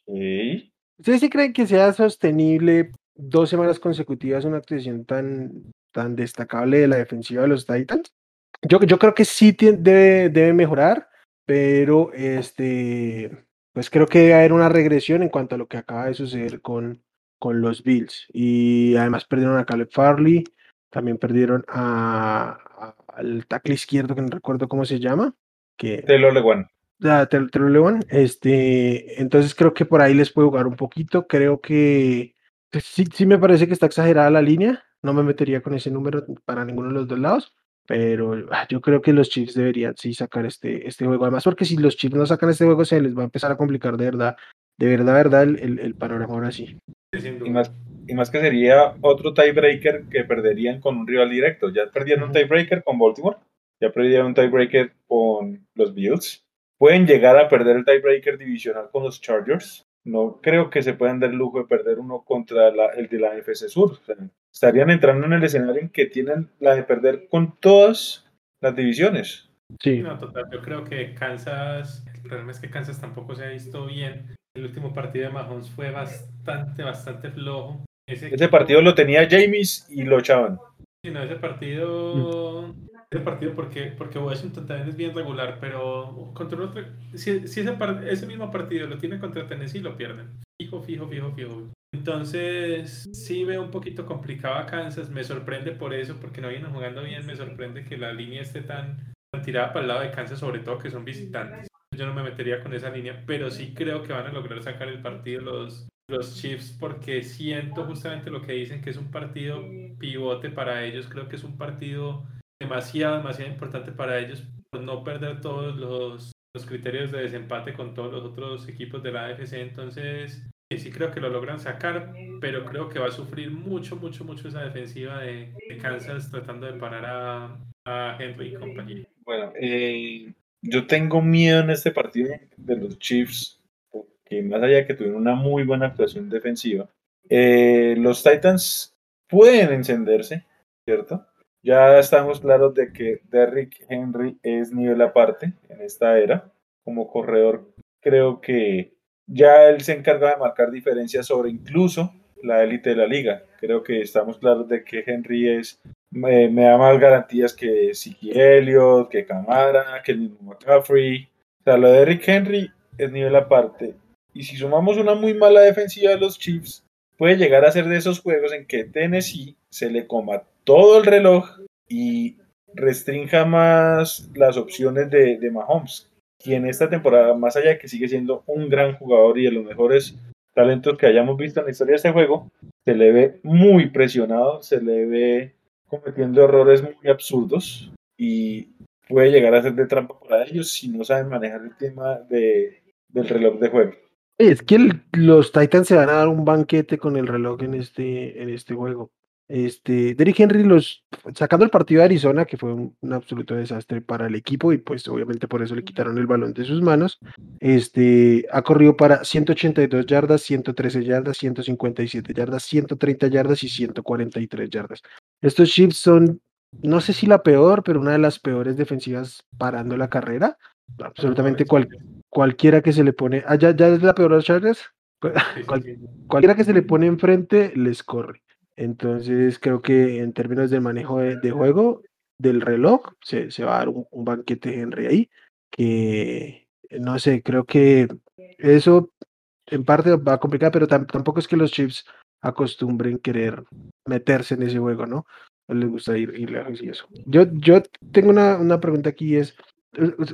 ¿Ustedes sí creen que sea sostenible dos semanas consecutivas una actuación tan, tan destacable de la defensiva de los Titans? Yo, yo creo que sí debe, debe mejorar, pero este, pues creo que debe haber una regresión en cuanto a lo que acaba de suceder con, con los Bills. Y además perdieron a Caleb Farley, también perdieron a, al tackle izquierdo, que no recuerdo cómo se llama. Que, Taylor Lewan. Taylor Lewan. Este, entonces creo que por ahí les puedo jugar un poquito. Creo que sí, sí me parece que está exagerada la línea. No me metería con ese número para ninguno de los dos lados. Pero ah, yo creo que los Chiefs deberían sí sacar este, este juego. Además, porque si los Chiefs no sacan este juego, se les va a empezar a complicar de verdad, de verdad, verdad, el, el, panorama ahora sí. Y más, y más que sería otro tiebreaker que perderían con un rival directo. Ya perdieron un tiebreaker con Baltimore, ya perdieron un tiebreaker con los Bills. Pueden llegar a perder el tiebreaker divisional con los Chargers. No creo que se puedan dar el lujo de perder uno contra el de la NFC Sur. estarían entrando en el escenario en que tienen la de perder con todas las divisiones. Sí. No, total. Yo creo que Kansas, el problema es que Kansas tampoco se ha visto bien. El último partido de Mahomes fue bastante, bastante flojo. Ese, partido lo tenía James y lo echaban. Sí, no, ese partido. Ese partido porque, porque Washington también es bien regular, pero contra otro, si, si ese, ese mismo partido lo tiene contra Tennessee, lo pierden. Fijo, fijo, fijo, fijo. Entonces, sí veo un poquito complicado a Kansas. Me sorprende por eso, porque no vienen jugando bien. Me sorprende que la línea esté tan, tan tirada para el lado de Kansas, sobre todo que son visitantes. Yo no me metería con esa línea, pero sí creo que van a lograr sacar el partido los, los Chiefs porque siento justamente lo que dicen que es un partido pivote para ellos. Creo que es un partido demasiado, demasiado importante para ellos por no perder todos los, los criterios de desempate con todos los otros equipos de la AFC. Entonces, sí creo que lo logran sacar, pero creo que va a sufrir mucho, mucho, mucho esa defensiva de, Kansas tratando de parar a, a Henry y compañía. Bueno, eh, yo tengo miedo en este partido de los Chiefs que más allá de que tuvieron una muy buena actuación defensiva, eh, los Titans pueden encenderse, ¿cierto? Ya estamos claros de que Derrick Henry es nivel aparte en esta era. Como corredor, creo que ya él se encarga de marcar diferencias sobre incluso la élite de la liga. Creo que estamos claros de que Henry es me, da más garantías que Siki Elliott, que Camara, que el mismo McCaffrey. O sea, lo de Derrick Henry es nivel aparte. Y si sumamos una muy mala defensiva de los Chiefs, puede llegar a ser de esos juegos en que Tennessee se le coma todo el reloj y restrinja más las opciones de, de Mahomes, quien esta temporada, más allá de que sigue siendo un gran jugador y de los mejores talentos que hayamos visto en la historia de este juego, se le ve muy presionado, se le ve cometiendo errores muy absurdos y puede llegar a ser de trampa para ellos si no saben manejar el tema de, del reloj de juego. Es que los Titans se van a dar un banquete con el reloj en este, en este juego. Este, Derrick Henry los sacando el partido de Arizona, que fue un, absoluto desastre para el equipo, y pues obviamente por eso le quitaron el balón de sus manos. Este ha corrido para 182 yardas, 113 yardas, 157 yardas, 130 yardas y 143 yardas. Estos Chiefs son, no sé si la peor, pero una de las peores defensivas parando la carrera. Absolutamente cual, cualquiera que se le pone, ah, ya, es la peor los Chargers, cualquiera que se le pone enfrente les corre. Entonces creo que en términos de manejo de, juego del reloj se, va a dar un, banquete Henry ahí que no sé, creo que eso en parte va a complicar, pero tampoco es que los Chiefs acostumbren querer meterse en ese juego, ¿no? Les gusta ir, ir lejos y eso. Yo, yo tengo una, una pregunta aquí, es,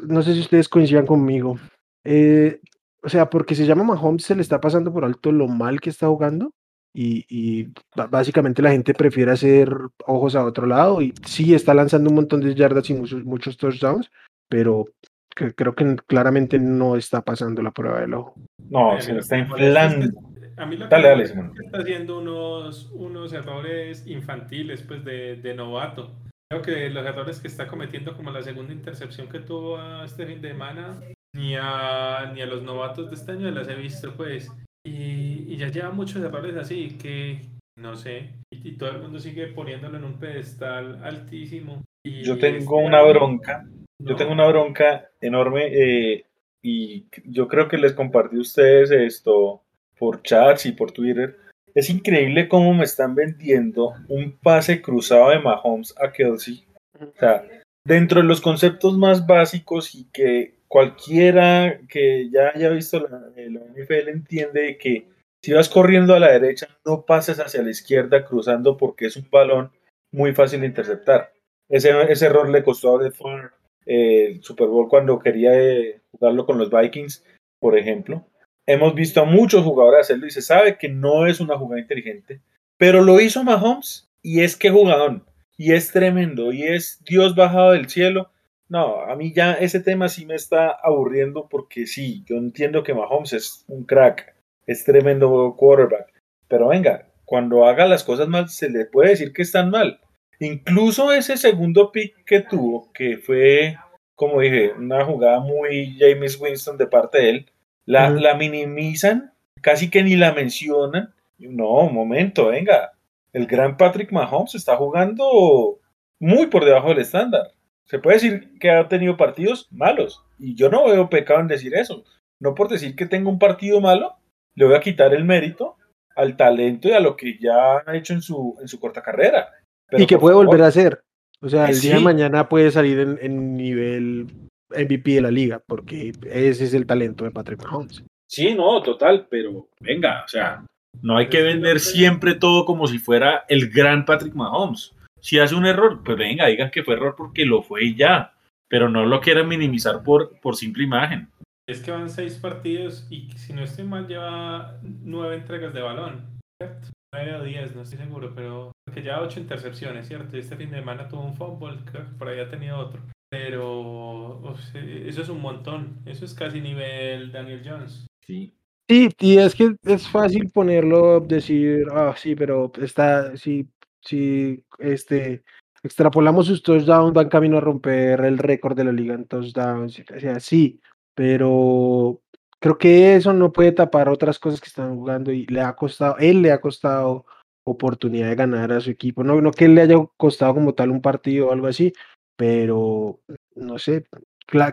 no sé si ustedes coincidan conmigo. Eh, o sea, porque se llama Mahomes, se le está pasando por alto lo mal que está jugando. Y, y, básicamente la gente prefiere hacer ojos a otro lado y sí está lanzando un montón de yardas y muchos, muchos touchdowns, pero creo que claramente no está pasando la prueba del ojo. No, se está inflando. A mí lo que dale, está haciendo unos, unos errores infantiles pues de, de novato. Creo que los errores que está cometiendo, como la segunda intercepción que tuvo este fin de semana, ni a, ni a los novatos de este año las he visto, pues. Y, y ya lleva muchos errores así que, no sé, y, todo el mundo sigue poniéndolo en un pedestal altísimo. Y yo tengo una bronca, yo tengo una bronca enorme eh, y yo creo que les compartí a ustedes esto por chats y por Twitter. Es increíble cómo me están vendiendo un pase cruzado de Mahomes a Kelsey. O sea, dentro de los conceptos más básicos y que cualquiera que ya haya visto la, NFL entiende que si vas corriendo a la derecha, no pases hacia la izquierda cruzando porque es un balón muy fácil de interceptar. Ese, error le costó a Defar eh, el Super Bowl cuando quería eh, jugarlo con los Vikings, por ejemplo. Hemos visto a muchos jugadores hacerlo y se sabe que no es una jugada inteligente, pero lo hizo Mahomes y es que jugador, y es tremendo, y es Dios bajado del cielo. No, a mí ya ese tema sí me está aburriendo porque sí, yo entiendo que Mahomes es un crack, es tremendo quarterback, pero venga, cuando haga las cosas mal se le puede decir que están mal. Incluso ese segundo pick que tuvo, que fue, como dije, una jugada muy James Winston de parte de él, la, la minimizan, casi que ni la mencionan. No, un momento, venga. El gran Patrick Mahomes está jugando muy por debajo del estándar. Se puede decir que ha tenido partidos malos. Y yo no veo pecado en decir eso. No por decir que tengo un partido malo, le voy a quitar el mérito al talento y a lo que ya ha hecho en su, en su corta carrera. y que puede volver a hacer. O sea, el día de mañana puede salir en, en nivel MVP de la liga, porque ese es el talento de Patrick Mahomes. Sí, no, total, pero venga, o sea, no hay que vender siempre todo como si fuera el gran Patrick Mahomes. Si hace un error, pues venga, digan que fue error porque lo fue y ya, pero no lo quieran minimizar por, por simple imagen. Es que van seis partidos y si no estoy mal lleva nueve entregas de balón, ¿cierto? Nueve o diez, no estoy seguro, pero que lleva ocho intercepciones, ¿cierto? Este fin de semana tuvo un fumble, creo que por ahí ha tenido otro. Pero eso es un montón. Eso es casi nivel Daniel Jones. Sí. Sí, y es que es fácil ponerlo, decir, ah, sí, pero está, sí, sí, este, extrapolamos sus touchdowns, van camino a romper el récord de la liga en touchdowns, o sea, sí, pero creo que eso no puede tapar otras cosas que están jugando y le ha costado, él le ha costado oportunidad de ganar a su equipo. No, no que le haya costado como tal un partido o algo así, pero no sé,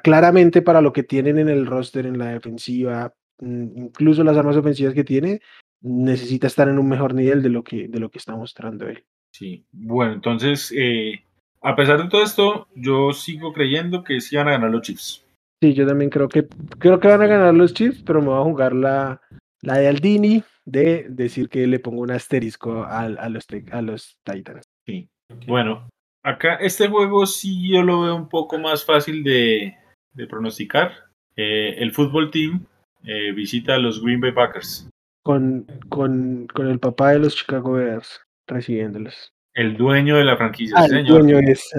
claramente para lo que tienen en el roster, en la defensiva, mm, incluso las armas ofensivas que tiene, necesita estar en un mejor nivel de lo que, de lo que está mostrando él. Sí, bueno, entonces, eh, a pesar de todo esto, yo sigo creyendo que sí van a ganar los Chiefs. Sí, yo también creo que creo que van a ganar los Chiefs, pero me voy a jugar la, la de Aldini de decir que le pongo un asterisco a, a, los, a los Titans. Sí. Bueno, acá este juego sí yo lo veo un poco más fácil de, de pronosticar. Eh, el fútbol team eh, visita a los Green Bay Packers. Con, con, con el papá de los Chicago Bears recibiéndolos. El dueño de la franquicia, ah, el dueño es.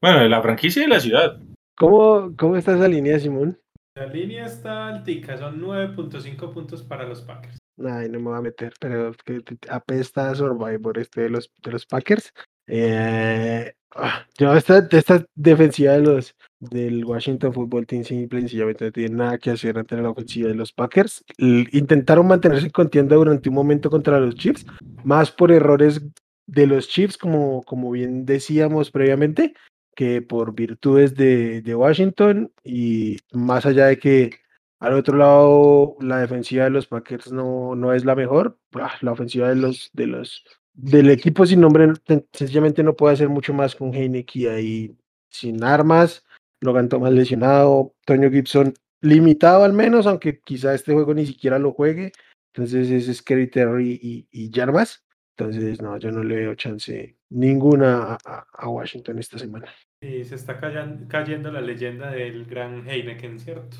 Bueno, de la franquicia y de la ciudad. ¿Cómo, ¿Cómo está esa línea, Simón? La línea está altica, son 9.5 puntos para los Packers. Ay, no me voy a meter, pero que apesta Survivor este de los, de los Packers. Eh, ah, yo esta, esta defensiva de los del Washington Football Team simplemente no tiene nada que hacer ante la ofensiva de los Packers. intentaron mantenerse en contienda durante un momento contra los Chiefs, más por errores de los Chiefs, como, como bien decíamos previamente, que por virtudes de, de Washington y más allá de que al otro lado la defensiva de los Packers no, no es la mejor, la ofensiva de los, de los del equipo sin nombre sencillamente no puede hacer mucho más con Heineken ahí sin armas Logan Thomas lesionado, Toño Gibson limitado al menos, aunque quizá este juego ni siquiera lo juegue. Entonces es Scary Terry y, y Jarvas. Entonces, no, yo no le veo chance ninguna a, Washington esta semana. Y se está cayendo, la leyenda del gran Heineken, ¿cierto?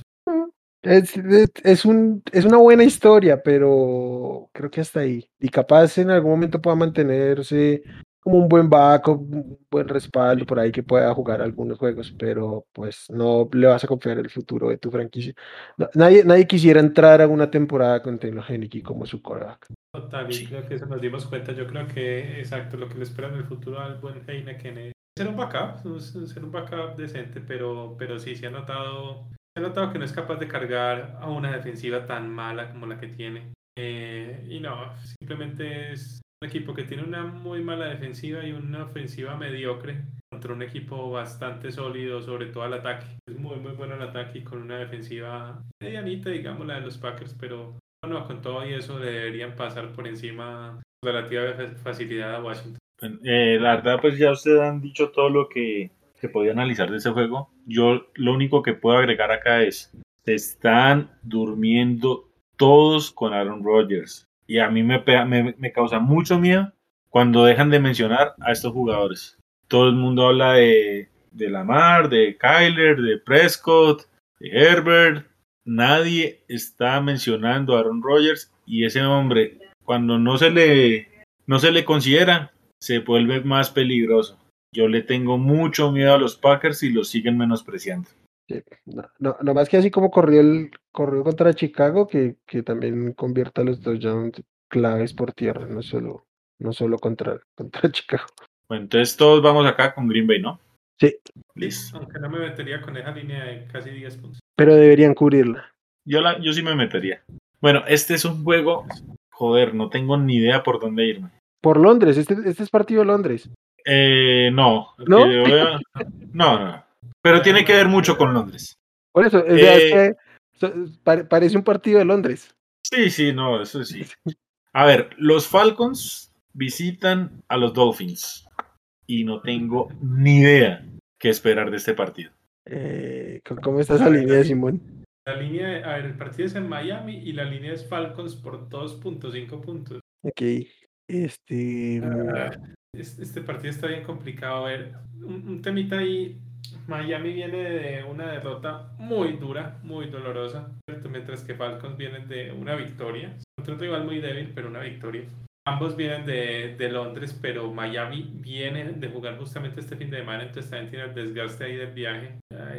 Es, es, un, es una buena historia, pero creo que hasta ahí. Y capaz en algún momento pueda mantenerse como un buen backup, un buen respaldo por ahí que pueda jugar algunos juegos, pero pues no le vas a confiar el futuro de tu franquicia. nadie, nadie quisiera entrar a una temporada con Taylor Heineke como su quarterback. Total, y creo que eso nos dimos cuenta. Yo creo que, exacto, lo que le espera en el futuro al buen Heineken es ser un backup, ser un backup decente, pero, pero sí, se ha notado, se ha notado que no es capaz de cargar a una defensiva tan mala como la que tiene. Eh, y no, simplemente es un equipo que tiene una muy mala defensiva y una ofensiva mediocre contra un equipo bastante sólido, sobre todo al ataque. Es muy, muy bueno el ataque y con una defensiva medianita, digamos, la de los Packers, pero bueno, con todo y eso deberían pasar por encima relativa facilidad a Washington. Eh, la verdad, pues ya ustedes han dicho todo lo que se podía analizar de ese juego. Yo lo único que puedo agregar acá es, se están durmiendo todos con Aaron Rodgers. Y a mí me, me, causa mucho miedo cuando dejan de mencionar a estos jugadores. Todo el mundo habla de, de Lamar, de Kyler, de Prescott, de Herbert. Nadie está mencionando a Aaron Rodgers y ese hombre, cuando no se le, no se le considera, se vuelve más peligroso. Yo le tengo mucho miedo a los Packers y los siguen menospreciando. no, no, más que así como corrió el, corrió contra Chicago, que, que también convierta los dos touchdowns claves por tierra, no solo, no solo contra, contra Chicago. Bueno, entonces todos vamos acá con Green Bay, ¿no? Sí. Listo. Aunque no me metería con esa línea de casi 10 puntos. Pero deberían cubrirla. Yo, la, yo sí me metería. Bueno, este es un juego, joder, no tengo ni idea por dónde irme. Por Londres, este, este es partido de Londres. Eh, no. ¿No? no, no. Pero tiene que ver mucho con Londres. Por eso, es eh, que parece un partido de Londres. Sí, sí, no, eso sí. A ver, los Falcons visitan a los Dolphins y no tengo ni idea qué esperar de este partido. Eh, ¿Cómo está esa línea, Simón? La línea, a ver, el partido es en Miami y la línea es Falcons por 2.5 puntos. Ok, este... Ah, este partido está bien complicado. A ver, un, un temita ahí Miami viene de una derrota muy dura, muy dolorosa, mientras que Falcons vienen de una victoria. Un rival muy débil, pero una victoria. Ambos vienen de, de, Londres, pero Miami viene de jugar justamente este fin de semana, entonces también tiene el desgaste ahí del viaje.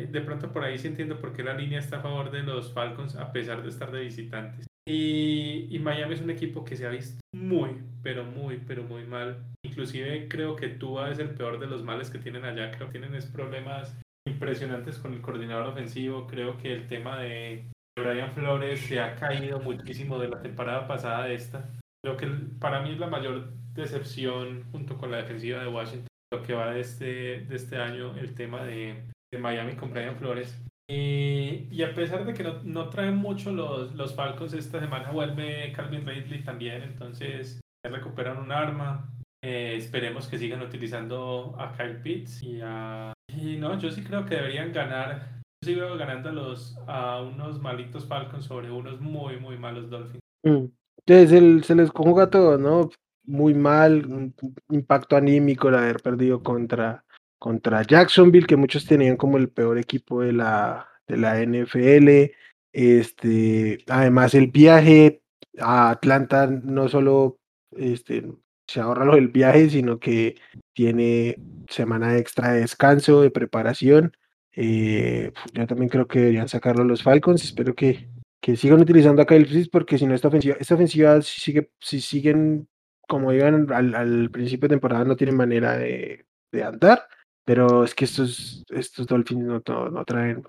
De pronto por ahí sí entiendo por qué la línea está a favor de los Falcons a pesar de estar de visitantes. Y, y Miami es un equipo que se ha visto muy, pero muy, pero muy mal. Inclusive creo que Tua es el peor de los males que tienen allá. Creo que tienen es problemas impresionantes con el coordinador ofensivo. Creo que el tema de, Brian Flores se ha caído muchísimo de la temporada pasada de esta. Lo que para mí es la mayor decepción junto con la defensiva de Washington, lo que va de este, de este año, el tema de, de Miami con Brian Flores. Y, y, a pesar de que no, no traen mucho los, los, Falcons, esta semana vuelve Calvin Ridley también, entonces recuperan un arma. Eh, esperemos que sigan utilizando a Kyle Pitts y a... Y no, yo sí creo que deberían ganar. Yo sí veo ganando a, a unos malitos Falcons sobre unos muy, muy malos Dolphins. Mm. Entonces se les conjuga todo, ¿no? Muy mal, un impacto anímico el haber perdido contra, contra Jacksonville, que muchos tenían como el peor equipo de la, de la NFL. Este, además, el viaje a Atlanta no solo este, se ahorra lo del viaje, sino que tiene semana extra de descanso, de preparación. Eh, yo también creo que deberían sacarlo los Falcons. Espero que, que sigan utilizando a Kyle Pitts porque si no esta ofensiva, esta ofensiva si sigue, si siguen como digan al, al, principio de temporada no tienen manera de, de, andar, pero es que estos, estos Dolphins no, no, no traen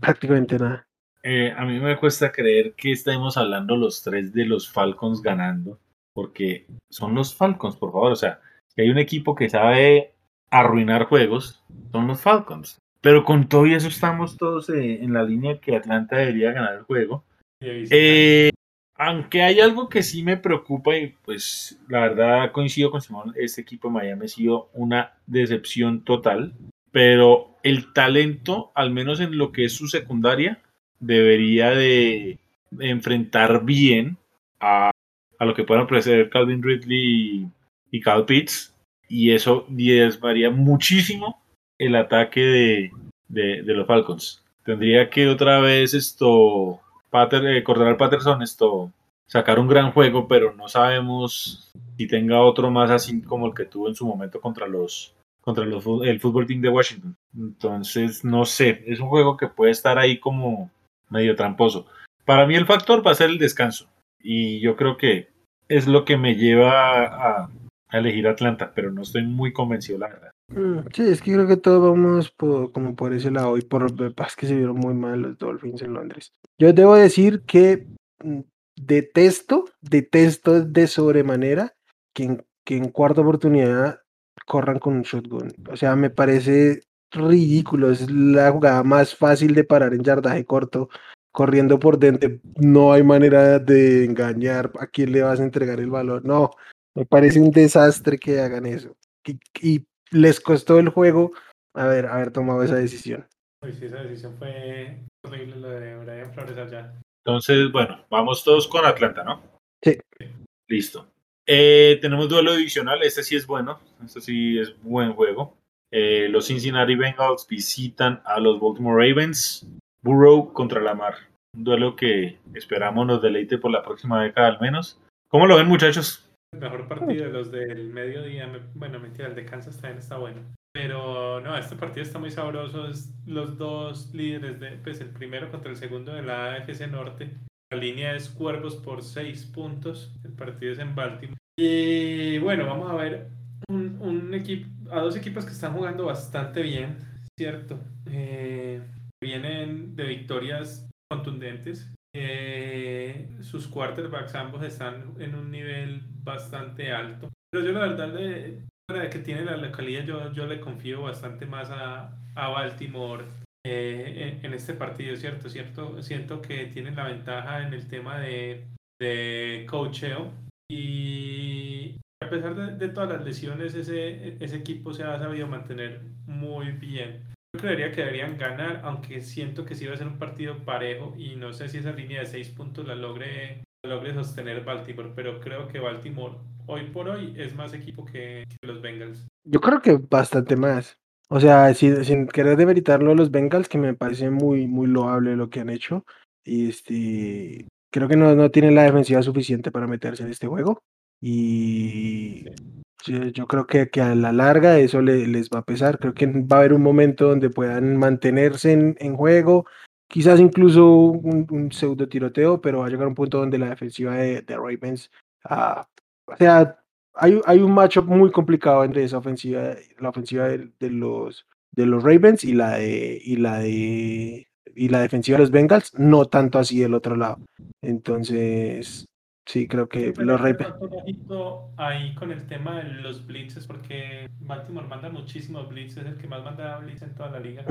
prácticamente nada. Eh, a mí me cuesta creer que estemos hablando los tres de los Falcons ganando, porque son los Falcons, por favor, o sea, que hay un equipo que sabe arruinar juegos, son los Falcons. Pero con todo y eso estamos todos eh, en la línea que Atlanta debería ganar el juego. Eh, aunque hay algo que sí me preocupa y pues la verdad coincido con Simón, este equipo de Miami ha sido una decepción total, pero el talento, al menos en lo que es su secundaria, debería de enfrentar bien a, a lo que puedan ofrecer Calvin Ridley y, y Cal Pitts y eso varía muchísimo el ataque de, de, los Falcons. Tendría que otra vez esto, Pater, eh, Corderal Patterson, esto, sacar un gran juego, pero no sabemos si tenga otro más así como el que tuvo en su momento contra los contra los, el fútbol team de Washington. Entonces, no sé, es un juego que puede estar ahí como medio tramposo. Para mí el factor va a ser el descanso. Y yo creo que es lo que me lleva a elegir Atlanta, pero no estoy muy convencido, la verdad. Mm, sí, es que creo que todos vamos por, como por ese lado y por paz que se vieron muy mal los Dolphins en Londres. Yo debo decir que mm, detesto, detesto de sobremanera que en, que en cuarta oportunidad corran con un shotgun. O sea, me parece ridículo. Es la jugada más fácil de parar en yardaje corto. Corriendo por dentro, no hay manera de engañar a quién le vas a entregar el valor. No, me parece un desastre que hagan eso. Y les costó el juego haber, haber tomado esa decisión. Pues sí, esa decisión fue horrible lo de Brian Flores allá. Entonces, bueno, vamos todos con Atlanta, ¿no? Sí. Listo. Eh, tenemos duelo divisional, este sí es bueno, este sí es buen juego. Eh, los Cincinnati Bengals visitan a los Baltimore Ravens. Burrow contra Lamar. Un duelo que esperamos nos deleite por la próxima década al menos. ¿Cómo lo ven, muchachos? El mejor partido de los del mediodía, bueno, mentira, el de Kansas también está bueno. Pero no, este partido está muy sabroso. Es los dos líderes, de, pues el primero contra el segundo de la AFC Norte. La línea es Cuervos por seis puntos. El partido es en Baltimore. Y bueno, vamos a ver un, un equipo, a dos equipos que están jugando bastante bien, ¿cierto? Eh, vienen de victorias contundentes. Eh, sus quarterbacks ambos están en un nivel bastante alto. Pero yo la verdad, de, de que tiene la localidad, yo, yo le confío bastante más a, a Baltimore eh, en, en, este partido, ¿cierto? ¿cierto? Siento que tienen la ventaja en el tema de, de coacheo y a pesar de, de todas las lesiones, ese, ese equipo se ha sabido mantener muy bien. Creería que deberían ganar, aunque siento que sí va a ser un partido parejo y no sé si esa línea de seis puntos la logre, la logre sostener Baltimore, pero creo que Baltimore hoy por hoy es más equipo que, que los Bengals. Yo creo que bastante más. O sea, sin, sin querer demeritarlo los Bengals, que me parece muy, muy loable lo que han hecho. Y este, creo que no, no tienen la defensiva suficiente para meterse en este juego. Y yo creo que, que, a la larga eso le, les va a pesar. Creo que va a haber un momento donde puedan mantenerse en, en juego, quizás incluso un, un, pseudo tiroteo, pero va a llegar un punto donde la defensiva de, de Ravens, uh, o sea, hay, hay un matchup muy complicado entre esa ofensiva, la ofensiva de, de, los, de los Ravens y la de, y la de, y la defensiva de los Bengals, no tanto así del otro lado. Entonces, sí, creo que los Ravens. Ahí con el tema de los blitzes, porque Baltimore manda muchísimos blitzes, es el que más manda blitz en toda la liga.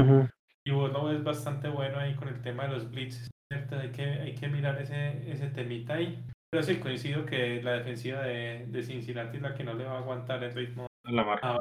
Y bueno, es bastante bueno ahí con el tema de los blitzes. Hay que, hay que mirar ese, ese temita ahí. Pero sí, coincido que la defensiva de, de Cincinnati es la que no le va a aguantar el ritmo a la marca.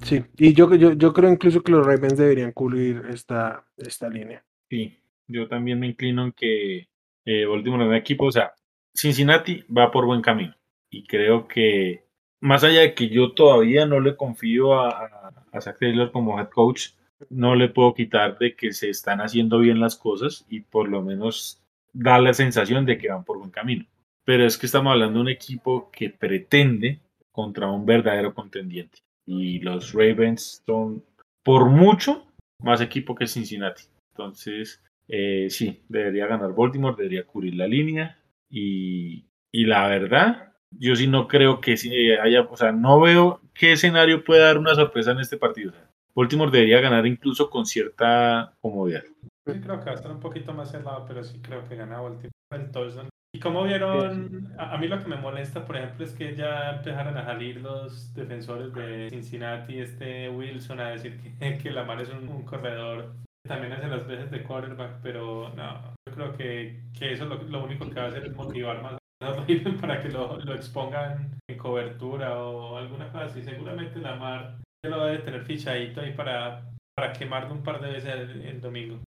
Sí, y yo, yo, yo creo incluso que los Ravens deberían cubrir esta, esta línea. Sí, yo también me inclino en que eh, Baltimore es un equipo, o sea, Cincinnati va por buen camino. Y creo que, más allá de que yo todavía no le confío a, a, a Zach Taylor como head coach, no le puedo quitar de que se están haciendo bien las cosas y por lo menos da la sensación de que van por buen camino. Pero es que estamos hablando de un equipo que pretende contra un verdadero contendiente. Y los Ravens son por mucho más equipo que Cincinnati. Entonces, eh, sí, debería ganar Baltimore, debería cubrir la línea. Y, y la verdad, yo sí no creo que haya, o sea, no veo qué escenario puede dar una sorpresa en este partido. Baltimore debería ganar incluso con cierta comodidad. Sí, creo que va a estar un poquito más cerrado, pero sí creo que gana Baltimore el touchdown. Y como vieron, a, mí lo que me molesta, por ejemplo, es que ya empezaron a salir los defensores de Cincinnati, este Wilson, a decir que, que Lamar es un, corredor que también hace las veces de quarterback, pero no, yo creo que, que eso lo, lo, único que va a hacer es motivar más a los para que lo, lo expongan en cobertura o alguna cosa así. Seguramente Lamar ya lo debe tener fichadito ahí para, para quemarlo un par de veces el, domingo.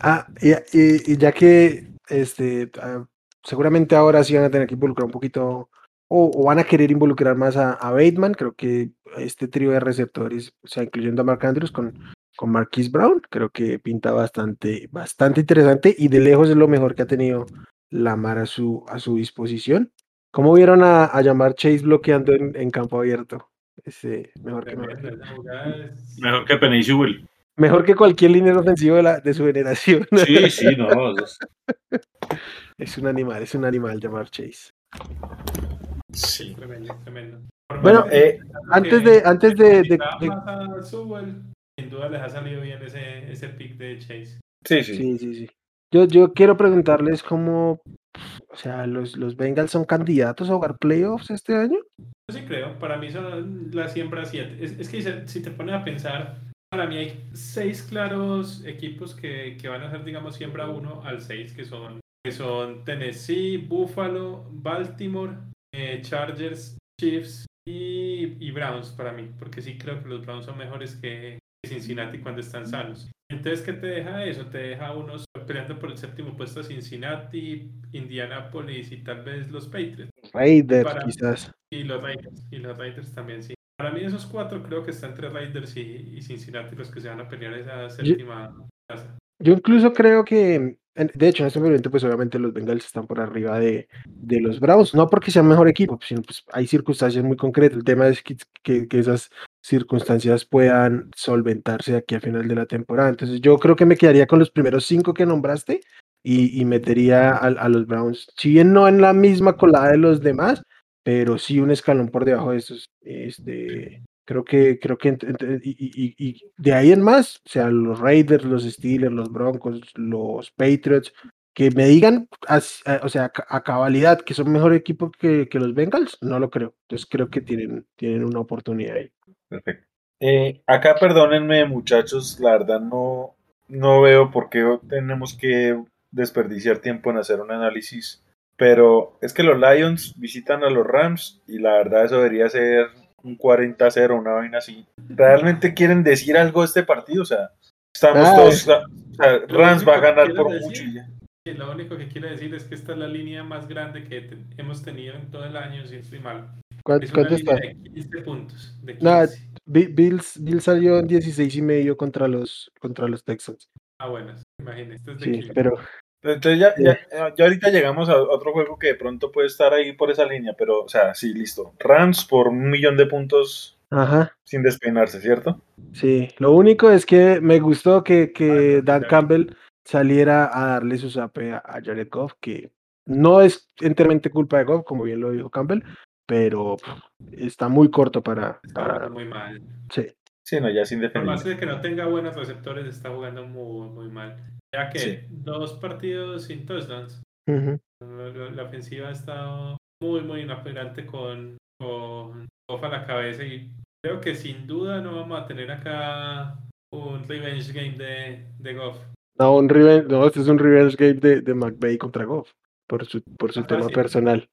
Ah, y, y, ya que este, ah, seguramente ahora sí van a tener que involucrar un poquito o, van a querer involucrar más a, Bateman. Creo que este trío de receptores, o sea, incluyendo a Mark Andrews con, con Marquise Brown, creo que pinta bastante, bastante interesante y de lejos es lo mejor que ha tenido Lamar a su, a su disposición. ¿Cómo vieron a, a llamar Chase bloqueando en, campo abierto? Ese, mejor que Mejor que Penny Jewel. Mejor que cualquier línea ofensiva de, la, de su generación. Sí, sí, no. Es un animal, es un animal llamar Chase. Sí, tremendo, tremendo. Bueno, eh, antes de, antes de, de, sin duda les ha salido bien ese, ese pick de Chase. Sí, sí. sí, sí, sí. Yo, yo quiero preguntarles cómo, o sea, los, los Bengals son candidatos a jugar playoffs este año. Yo sí creo, para mí son la siembra 7. Es, es, que si te pones a pensar, para mí hay seis claros equipos que, que van a ser, digamos, siembra 1 al 6, que son que son Tennessee, Buffalo, Baltimore, eh, Chargers, Chiefs y, Browns para mí, porque sí creo que los Browns son mejores que Cincinnati cuando están sanos. Entonces, ¿qué te deja eso? Te deja unos peleando por el séptimo puesto Cincinnati, Indianapolis y tal vez los Patriots. Raiders, quizás. Y los Raiders, y los Raiders también, sí. Para mí esos cuatro creo que están entre Raiders y, Cincinnati los que se van a pelear esa séptima casa. Yo incluso creo que de hecho, en este momento, pues obviamente los Bengals están por arriba de, de los Bravos, no porque sean mejor equipo, sino pues hay circunstancias muy concretas. El tema es que, que, esas circunstancias puedan solventarse aquí a final de la temporada. Entonces, yo creo que me quedaría con los primeros cinco que nombraste y, y metería a, a, los Browns, si bien no en la misma colada de los demás, pero sí un escalón por debajo de esos. Este, Creo que, creo que, y, y, de ahí en más, o sea, los Raiders, los Steelers, los Broncos, los Patriots, que me digan, o sea, a cabalidad, que son mejor equipo que, que, los Bengals, no lo creo. Entonces creo que tienen, tienen una oportunidad ahí. Perfecto. Eh, acá perdónenme, muchachos, la verdad no, no veo por qué tenemos que desperdiciar tiempo en hacer un análisis, pero es que los Lions visitan a los Rams y la verdad eso debería ser un 40-0, una vaina así. ¿Realmente quieren decir algo de este partido? O sea, estamos todos. O sea, Rams va a ganar por mucho y ya. Lo único que quiero decir es que esta es la línea más grande que hemos tenido en todo el año, si estoy mal. ¿Cuánto, está? De 15 puntos. De Bills, Bills, salió en 16 y medio contra los, contra los Texans. Ah, bueno, imagínate. Sí, pero entonces ya, ya, ya, ahorita llegamos a otro juego que de pronto puede estar ahí por esa línea, pero, o sea, sí, listo. Rams por un millón de puntos Ajá. sin despeinarse, ¿cierto? Sí, lo único es que me gustó que, que Dan Campbell saliera a darle su zape a Jared Goff, que no es enteramente culpa de Goff, como bien lo dijo Campbell, pero está muy corto para... para... muy mal. Sí. Sí, no, ya sin defender. Por más de que no tenga buenos receptores, está jugando muy, muy mal. Ya que Sí. dos partidos sin touchdowns. Ujú. La, la ofensiva ha estado muy, muy inoperante con, con Goff a la cabeza y creo que sin duda no vamos a tener acá un revenge game de, de Goff. No, un revenge, no, este es un revenge game de, de McVay contra Goff, por su, por su Ah, tema sí. personal.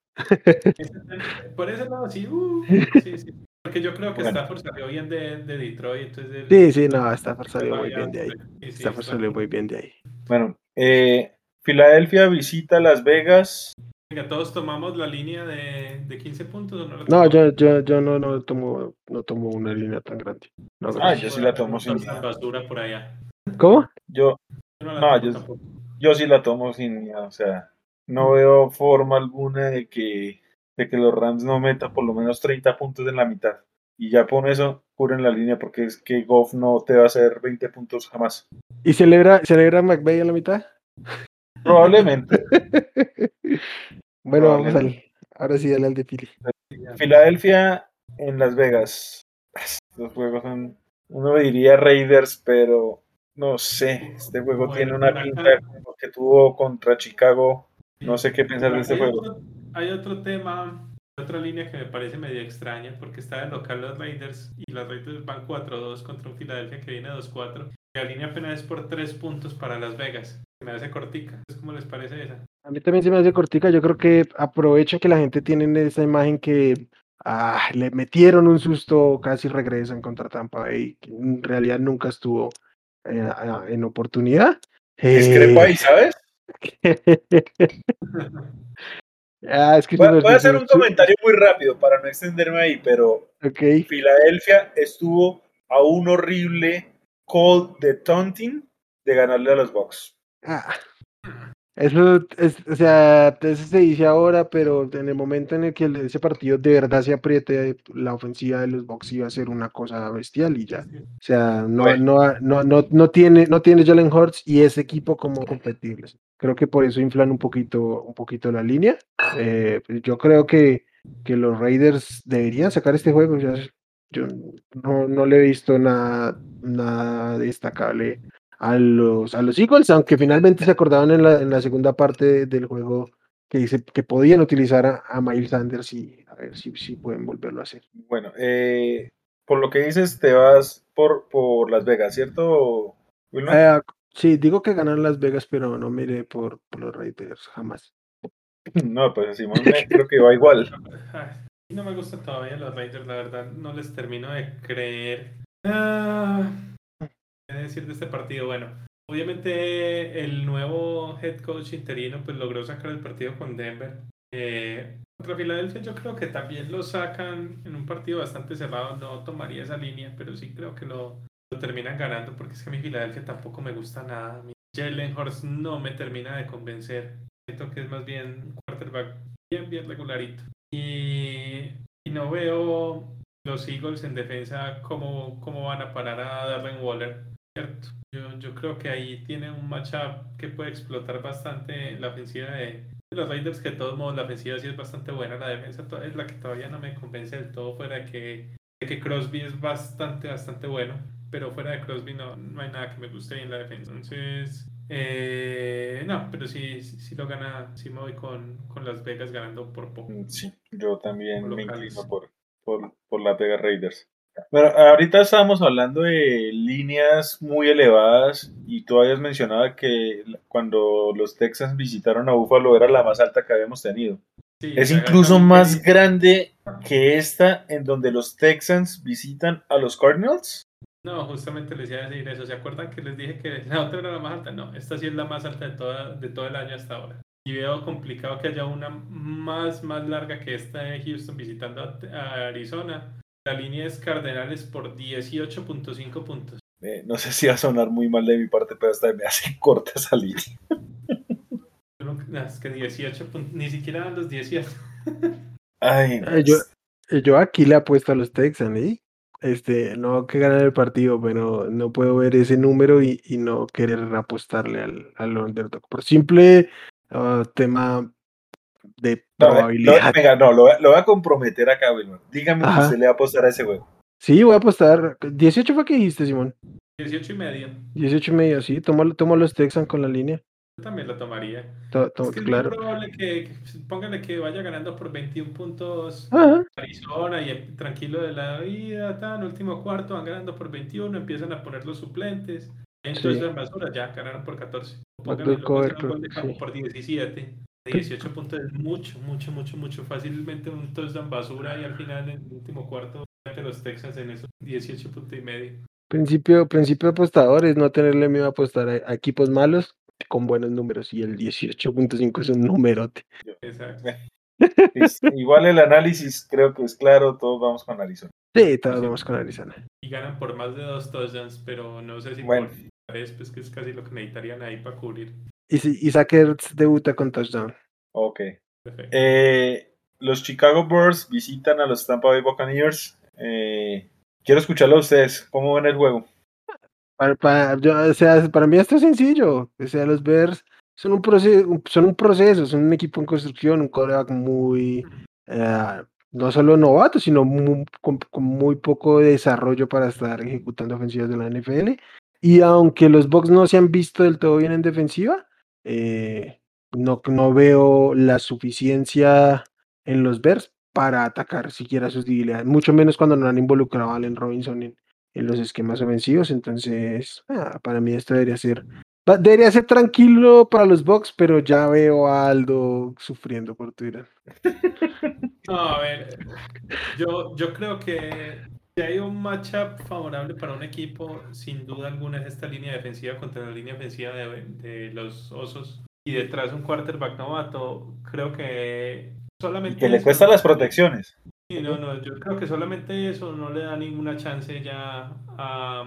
Por ese lado, sí, uh, sí, sí. Porque yo creo que Bueno. Stafford salió bien de, de Detroit. Entonces Sí, sí, no, Stafford salió muy bien de ahí. sí, sí, Stafford salió muy bien de ahí. Bueno, eh, Filadelfia visita Las Vegas. Venga, todos tomamos la línea de, de 15 puntos o no la No, yo, yo, yo no, no tomo, no tomo una línea tan grande. No, Ah, yo sí la tomo sin basura por allá. ¿Cómo? Yo, Yo no la No, yo- yo sí la tomo sin miedo. O sea, no veo forma alguna de que, de que los Rams no metan por lo menos 30 puntos en la mitad. Y ya con eso cubren la línea porque es que Goff no te va a hacer 20 puntos jamás. ¿Y celebra, celebra McVay a la mitad? Probablemente. bueno, vamos al, Probablemente. ahora sí, dale al de Philly. Filadelfia en Las Vegas. Los juegos son, uno diría Raiders, pero no sé. Este juego Bueno, tiene una pinta como que tuvo contra Chicago. No sé qué pensar de este juego. Hay otro tema, otra línea que me parece medio extraña, porque está de local los Raiders y los Raiders van 4-2 contra un Filadelfia que viene 2-4. Y la línea apenas es por 3 puntos para Las Vegas. Se me hace cortica. ¿Cómo les parece esa? A mí también se me hace cortica. Yo creo que aprovecha que la gente tiene esa imagen que ah, le metieron un susto, casi regresan contra Tampa Bay, que en realidad nunca estuvo eh, en oportunidad. Discrepo ahí, ¿sabes? ah, es que Voy, a hacer un comentario muy rápido para no extenderme ahí, pero Ok. Filadelfia estuvo a un horrible call de taunting de ganarle a los Bucks. Ah, Eso, es, o sea, eso se dice ahora, pero en el momento en el que ese partido de verdad se apriete, la ofensiva de los Bucks iba a ser una cosa bestial y ya. O sea, no, Bueno. no, no, no, no tiene, no tiene Jalen Hurts y ese equipo como competibles. Creo que por eso inflan un poquito, un poquito la línea. Eh, yo creo que, que los Raiders deberían sacar este juego. ya- yo no, no le he visto nada, nada destacable a los, a los Eagles, aunque finalmente se acordaban en la, en la segunda parte del juego que dice que podían utilizar a, a Miles Sanders y a ver si, si pueden volverlo a hacer. Bueno, eh, por lo que dices, te vas por, por Las Vegas, ¿cierto, Wilma? Eh, sí, digo que ganan Las Vegas, pero no mire por, por los Raiders, jamás. No, pues Simón me- creo que va igual. No me gustan todavía los Raiders, la verdad. No les termino de creer. Ah, ¿Qué decir de este partido? Bueno, obviamente el nuevo head coach interino pues logró sacar el partido con Denver. Eh, contra Filadelfia yo creo que también lo sacan en un partido bastante cerrado. No tomaría esa línea, pero sí creo que lo, terminan ganando porque es que a mi Filadelfia tampoco me gusta nada. Mi Jalen Hurts no me termina de convencer. Siento que es más bien un quarterback bien, bien regularito. Y, y no veo los Eagles en defensa cómo, cómo van a parar a Darren Waller. ¿Cierto? Yo, yo creo que ahí tiene un matchup que puede explotar bastante la ofensiva de, los Raiders, que de todos modos la ofensiva sí es bastante buena, la defensa es la que todavía no me convence del todo, fuera de que, de que Crosby es bastante, bastante bueno, pero fuera de Crosby no, no hay nada que me guste bien la defensa. Entonces, eh, no, pero sí, sí, sí lo gana, sí me voy con, con Las Vegas ganando por poco. Sí, yo también me inclino por, por, por Las Vegas Raiders. Bueno, ahorita estábamos hablando de líneas muy elevadas y tú habías mencionado que cuando los Texans visitaron a Buffalo era la más alta que habíamos tenido. Sí, Es incluso más grande que esta en donde los Texans visitan a los Cardinals. No, justamente les iba a decir eso. ¿Se acuerdan que les dije que la otra era la más alta? No, esta sí es la más alta de, toda, de todo el año hasta ahora. Y veo complicado que haya una más, más larga que esta de Houston visitando a Arizona. La línea es Cardenales por 18.5 puntos. Eh, no sé si va a sonar muy mal de mi parte, pero hasta me hace corta nunca- no, Es que 18 puntos, ni siquiera dan los 18. Ay, Eh, yo, eh, yo aquí le apuesto a los Texans, ¿eh? Este, no que ganar el partido, pero no puedo ver ese número y, y no querer apostarle al, al underdog. Por simple ah, tema de No, probabilidad. lo- venga, no, lo, voy a- lo voy a comprometer acá, Wilmer. Dígame que Ajá. usted le va a apostar a ese juego. Sí, voy a apostar. 18 fue que dijiste, Simón. 18 y medio. 18 y medio, sí. Tomo, tomo los Texans con la línea. Yo también lo tomaría. To- to- Es que es claro. muy probable que, que- póngale que vaya ganando por 21 puntos Ajá. Arizona y tranquilo de la vida, tan último cuarto van ganando por 21, empiezan a poner los suplentes. Entonces Sí. basura ya ganaron por 14. Backdoor Póngale luego cover, campo sí. por 17. 18 puntos es mucho, mucho, mucho, mucho. Fácilmente un touchdown basura y al final en el último cuarto mete los Texans en esos 18 puntos y medio. Principio, principio de apostadores, no tenerle miedo a apostar a, a equipos malos con buenos números. Y el 18.5 es un numerote. Exacto. Es- igual el análisis creo que es claro, todos vamos con Arizona. Sí, todos vamos con Arizona. Y ganan por más de dos touchdowns, pero no sé si Bueno. por tres, pues que es casi lo que necesitarían ahí para cubrir. Y, si, y Sackers debuta con touchdown. Ok. Eh, los Chicago Bears visitan a los Tampa Bay Buccaneers. Eh, quiero escucharlo a ustedes. ¿Cómo ven el juego? Para, para, yo- o sea, para mí esto es sencillo. O sea, los Bears son un proceso, son un proceso, son un equipo en construcción, un coreback muy, eh, no solo novato, sino mu- con, con muy poco desarrollo para estar ejecutando ofensivas de la NFL. Y aunque los Bucks no se han visto del todo bien en defensiva, eh, no, no veo la suficiencia en los Bears para atacar siquiera sus debilidades, mucho menos cuando no han involucrado a Allen Robinson en, los esquemas ofensivos. Entonces, ah, para mí esto debería ser, debería ser tranquilo para los Bucks, pero ya veo a Aldo sufriendo por Twitter. No, a ver, yo, yo creo que si hay un matchup favorable para un equipo, sin duda alguna es esta línea defensiva contra la línea ofensiva de, de los Osos. Y detrás un quarterback novato, creo que solamente... que le cuestan las protecciones. Sí, no, no, yo creo que solamente eso no le da ninguna chance ya a,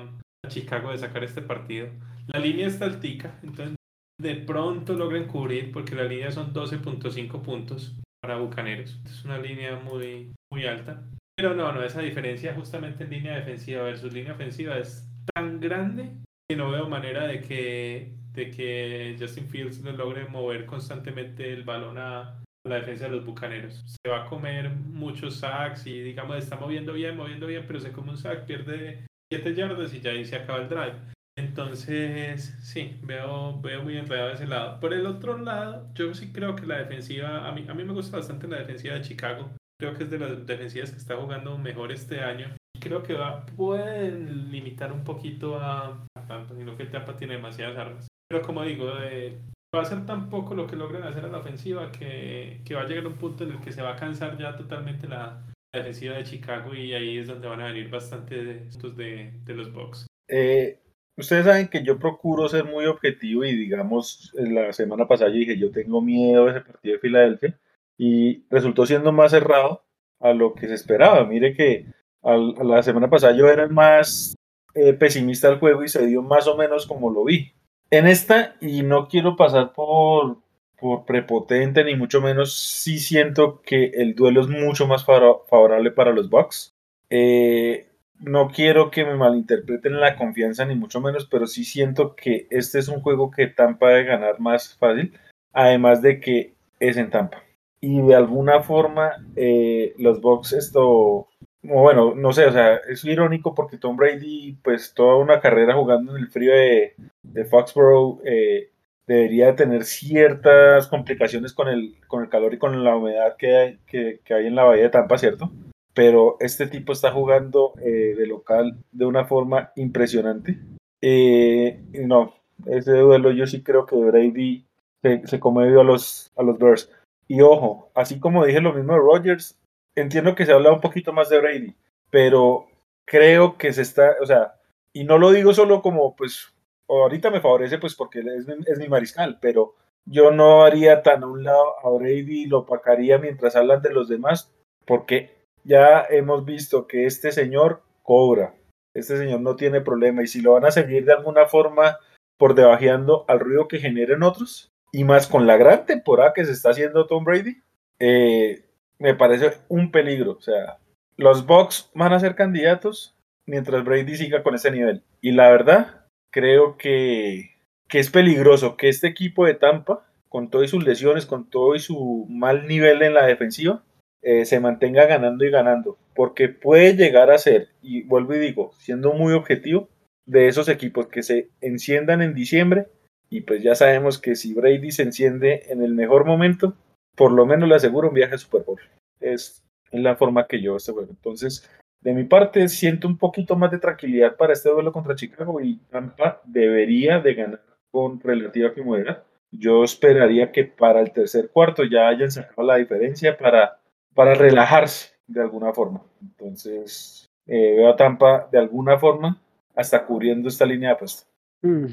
a Chicago de sacar este partido. La línea está altica, entonces de pronto logren cubrir porque la línea son 12.5 puntos para Bucaneros. Es una línea muy, muy alta. Pero no, no, esa diferencia justamente en línea defensiva versus línea ofensiva es tan grande que no veo manera de que, de que Justin Fields le logre mover constantemente el balón a, la defensa de los bucaneros. Se va a comer muchos sacks y digamos está moviendo bien, moviendo bien, pero se come un sack, pierde 7 yardas y ya ahí se acaba el drive. Entonces, sí, veo, veo muy enredado ese lado. Por el otro lado, yo sí creo que la defensiva, a mí, a mí me gusta bastante la defensiva de Chicago. Creo que es de las defensivas que está jugando mejor este año. Y creo que va, pueden limitar un poquito a, a sino que Tampa tiene demasiadas armas. Pero como digo, eh, va a ser tan poco lo que logren hacer a la ofensiva que, que va a llegar un punto en el que se va a cansar ya totalmente la, defensiva de Chicago y ahí es donde van a venir bastante estos de, de los Bucks. Eh, ustedes saben que yo procuro ser muy objetivo y digamos, la semana pasada yo dije, yo tengo miedo de ese partido de Filadelfia y resultó siendo más cerrado a lo que se esperaba. Mire que al- a la semana pasada yo era más eh, pesimista del juego y se dio más o menos como lo vi. En esta, y no quiero pasar por, por prepotente ni mucho menos, sí siento que el duelo es mucho más favorable para los Bucks. Eh, no quiero que me malinterpreten la confianza ni mucho menos, pero sí siento que este es un juego que Tampa debe ganar más fácil, además de que es en Tampa. Y de alguna forma eh, los Bucks esto, bueno, no sé, o sea, es irónico porque Tom Brady, pues toda una carrera jugando en el frío de, de Foxborough, eh, debería tener ciertas complicaciones con el, con el calor y con la humedad que hay, que, que hay en la bahía de Tampa, ¿cierto? pero este tipo está jugando eh, de local de una forma impresionante. Eh, no, ese duelo yo sí creo que Brady se, se comedió a los, a los Bears. Y ojo, así como dije lo mismo de Rodgers, entiendo que se habla un poquito más de Brady, pero creo que se está, o sea, y no lo digo solo como, pues, ahorita me favorece, pues, porque es mi, es mi mariscal, pero yo no haría tan a un lado a Brady lo pacaría mientras hablan de los demás, porque ya hemos visto que este señor cobra, este señor no tiene problema y si lo van a seguir de alguna forma por debajeando al ruido que generen otros y más con la gran temporada que se está haciendo Tom Brady, eh, me parece un peligro. O sea, los Bucks van a ser candidatos mientras Brady siga con ese nivel. Y la verdad, creo que, que es peligroso que este equipo de Tampa, con todas sus lesiones, con todo y su mal nivel en la defensiva, eh, se mantenga ganando y ganando, porque puede llegar a ser, y vuelvo y digo, siendo muy objetivo, de esos equipos que se enciendan en diciembre y pues ya sabemos que si Brady se enciende en el mejor momento, por lo menos le aseguro un viaje a Super Bowl. Es la forma que yo este juego. Entonces, de mi parte, siento un poquito más de tranquilidad para este duelo contra Chicago y Tampa debería de ganar con relativa comodidad. Yo esperaría que para el tercer cuarto ya hayan sacado la diferencia para, para relajarse de alguna forma. Entonces, eh, veo a Tampa de alguna forma hasta cubriendo esta línea de apuesta. Mm,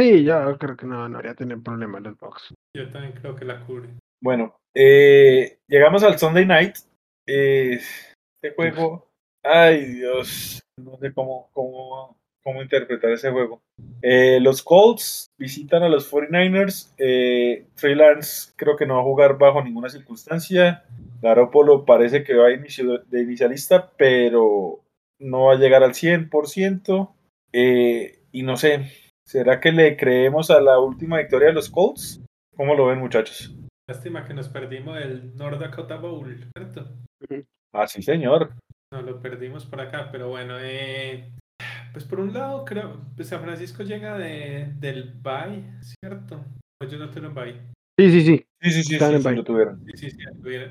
Sí, yo creo que no, no habría tener problema en los box. Yo también creo que la cubre. Bueno, eh, llegamos al Sunday Night. Eh, este juego, ay Dios, no sé cómo, cómo, cómo interpretar ese juego. Eh, los Colts visitan a los 49ers. Eh, Trey Lance creo que no va a jugar bajo ninguna circunstancia. Garoppolo parece que va a inicio de inicialista, pero no va a llegar al 100%. Eh, y no sé, ¿será que le creemos a la última victoria de los Colts? ¿Cómo lo ven, muchachos? Lástima que nos perdimos el North Dakota Bowl, ¿cierto? Ah, sí, señor. No lo perdimos por acá, pero bueno, eh, pues por un lado creo, pues San Francisco llega de, del bye, ¿cierto? Pues yo no tengo bye. Sí, sí, sí. Sí, sí, sí, Están sí, en sí, lo tuvieron. Sí, sí, sí,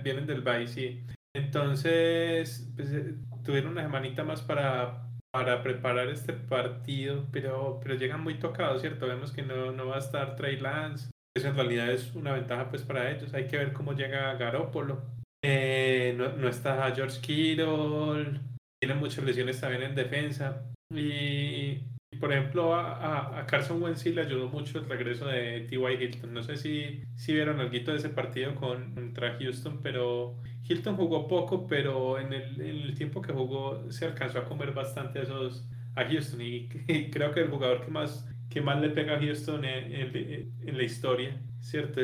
vienen, del bye, sí. Entonces, pues, eh, tuvieron una semanita más para, para preparar este partido, pero, pero llegan muy tocados, ¿cierto? Vemos que no, no va a estar Trey Lance. Eso en realidad es una ventaja pues para ellos. Hay que ver cómo llega Garópolo. Eh, no, no está George Kittle. Tiene muchas lesiones también en defensa. Y, y, por ejemplo, a, Carson Wentz le ayudó mucho el regreso de T.Y. Hilton. No sé si, si vieron algo de ese partido con, contra Houston, pero Hilton jugó poco, pero en el, en el tiempo que jugó se alcanzó a comer bastante a, esos, a Houston. Y, creo que el jugador que más, que más le pega a Houston en, en, en la historia, ¿cierto?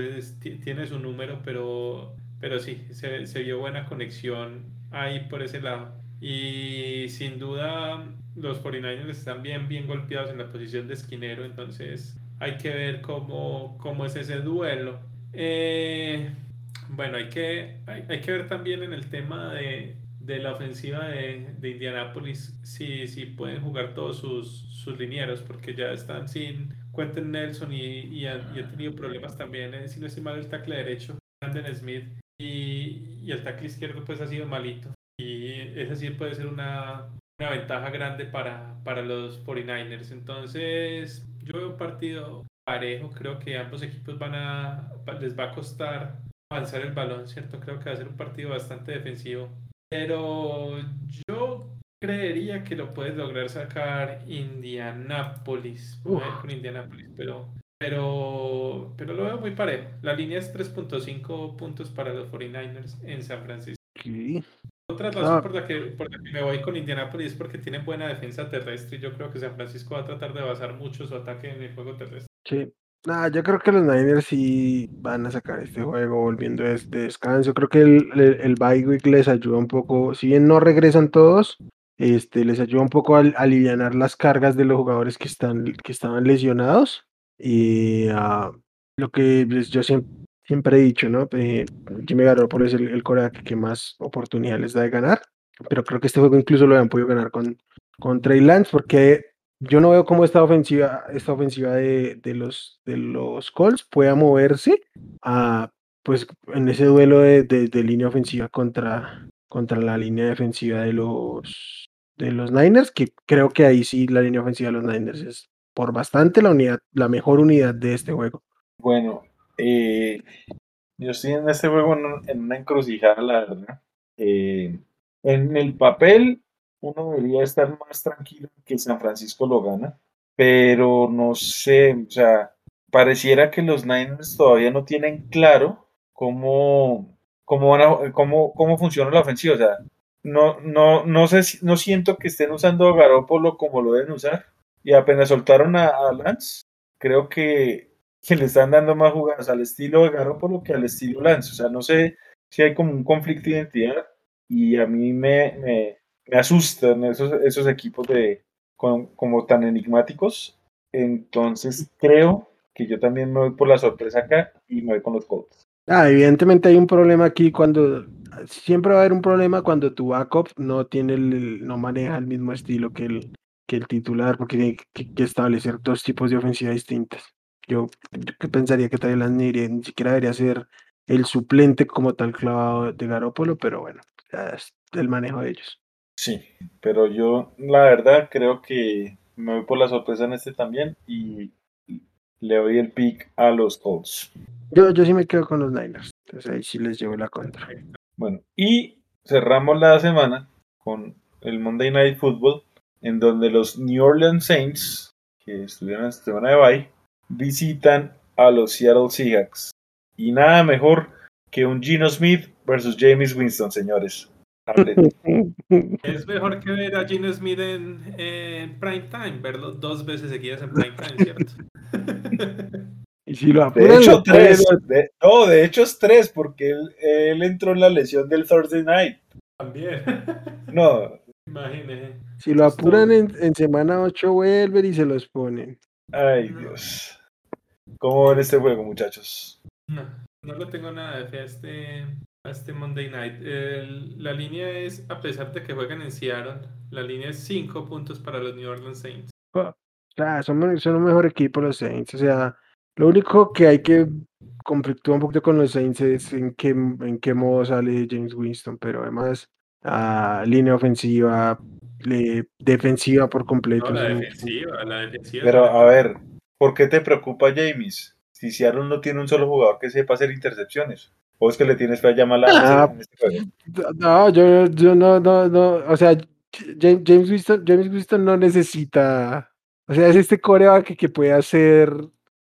Tiene su número, pero, pero sí, se, se vio buena conexión ahí por ese lado. Y sin duda los 49ers están bien, bien golpeados en la posición de esquinero, entonces hay que ver cómo, cómo es ese duelo. Eh, bueno, hay que, hay, hay, que ver también en el tema de, de la ofensiva de, de Indianapolis si, si, pueden jugar todos sus, sus linieros, porque ya están sin Quentin Nelson y, y, han tenido problemas también, eh, si no estoy mal, el tackle derecho, Brandon Smith, y, y el tackle izquierdo pues ha sido malito. Y ese sí puede ser una, una ventaja grande para, para los 49ers. Entonces, yo veo un partido parejo. Creo que ambos equipos van a, les va a costar avanzar el balón, ¿cierto? Creo que va a ser un partido bastante defensivo. Pero yo creería que lo puedes lograr sacar Indianapolis. Voy a ir con Indianapolis, pero, pero, pero lo veo muy parejo. La línea es 3.5 puntos para los 49ers en San Francisco. Otra razón ah. por, la que, por la que me voy con Indianapolis es porque tienen buena defensa terrestre y yo creo que San Francisco va a tratar de basar mucho su ataque en el juego terrestre. Sí. Nah, yo creo que los Niners sí van a sacar este juego volviendo de este descanso. Creo que el, el, el bye week les ayuda un poco, si bien no regresan todos, este, les ayuda un poco a, a aliviar las cargas de los jugadores que, están, que estaban lesionados. Y uh, lo que pues, yo siempre, siempre he dicho, ¿no? Eh, Jimmy Garoppolo es el, el que más oportunidad les da de ganar, pero creo que este juego incluso lo habían podido ganar con, con Trey Lance, porque yo no veo cómo esta ofensiva, esta ofensiva de, de, los, de los Colts pueda moverse a, pues, en ese duelo de, de, de, línea ofensiva contra, contra la línea defensiva de los, de los Niners, que creo que ahí sí la línea ofensiva de los Niners es por bastante la unidad, la mejor unidad de este juego. Bueno, eh, yo estoy en este juego en, en una encrucijada, la verdad. Eh, en el papel, uno debería estar más tranquilo que San Francisco lo gana, pero no sé, o sea, pareciera que los Niners todavía no tienen claro cómo, cómo, van a, cómo, cómo funciona la ofensiva, o sea, no, no, no sé, no siento que estén usando a como lo deben usar, y apenas soltaron a, a Lance, creo que que le están dando más jugadas al estilo de Garoppolo que al estilo Lance. O sea, no sé si hay como un conflicto de identidad y a mí me, me, asustan esos, esos equipos de, como, tan enigmáticos. Entonces creo que yo también me voy por la sorpresa acá y me voy con los Colts. Ah, evidentemente hay un problema aquí cuando siempre va a haber un problema cuando tu backup no tiene el, no maneja el mismo estilo que el que el titular, porque tiene que, que establecer dos tipos de ofensiva distintas. Yo, yo pensaría que Tylan ni, ni siquiera debería ser el suplente como tal clavado de Garópolo, pero bueno, ya es el manejo de ellos. Sí, pero yo la verdad creo que me voy por la sorpresa en este también y le doy el pick a los Colts. Yo, yo sí me quedo con los Niners, entonces ahí sí les llevo la contra. Bueno, y cerramos la semana con el Monday Night Football, en donde los New Orleans Saints, que estuvieron esta semana de bye, visitan a los Seattle Seahawks. Y nada mejor que un Gino Smith versus James Winston, señores. Es mejor que ver a Gino Smith en, en prime time, verlo dos veces seguidas en prime time, ¿cierto? Y si lo De apuran, hecho, lo tres. de- no, de hecho es tres, porque él, él entró en la lesión del Thursday Night. También. No, Imagínese. si lo apuran en, en semana 8 vuelven y se los ponen. ay Dios. ¿Cómo ven este juego, muchachos? No, no le tengo nada de fe a este, a este Monday Night. El- la línea es, a pesar de que juegan en Seattle, la línea es 5 puntos para los New Orleans Saints. O sea, son, son un mejor equipo los Saints. O sea, lo único que hay que conflictúa un poquito con los Saints es en qué, en qué modo sale James Winston, pero además, ah, línea ofensiva, le- defensiva por completo. No, la defensiva, la defensiva. Pero a ver, ¿por qué te preocupa James? Si Seattle no tiene un solo jugador que sepa hacer intercepciones. ¿O es que le tienes fe a Adams Ah, en este juego? No, yo, yo no, no, no, o sea, James, James Winston, James Winston no necesita, o sea, es este coreback que, que puede hacer,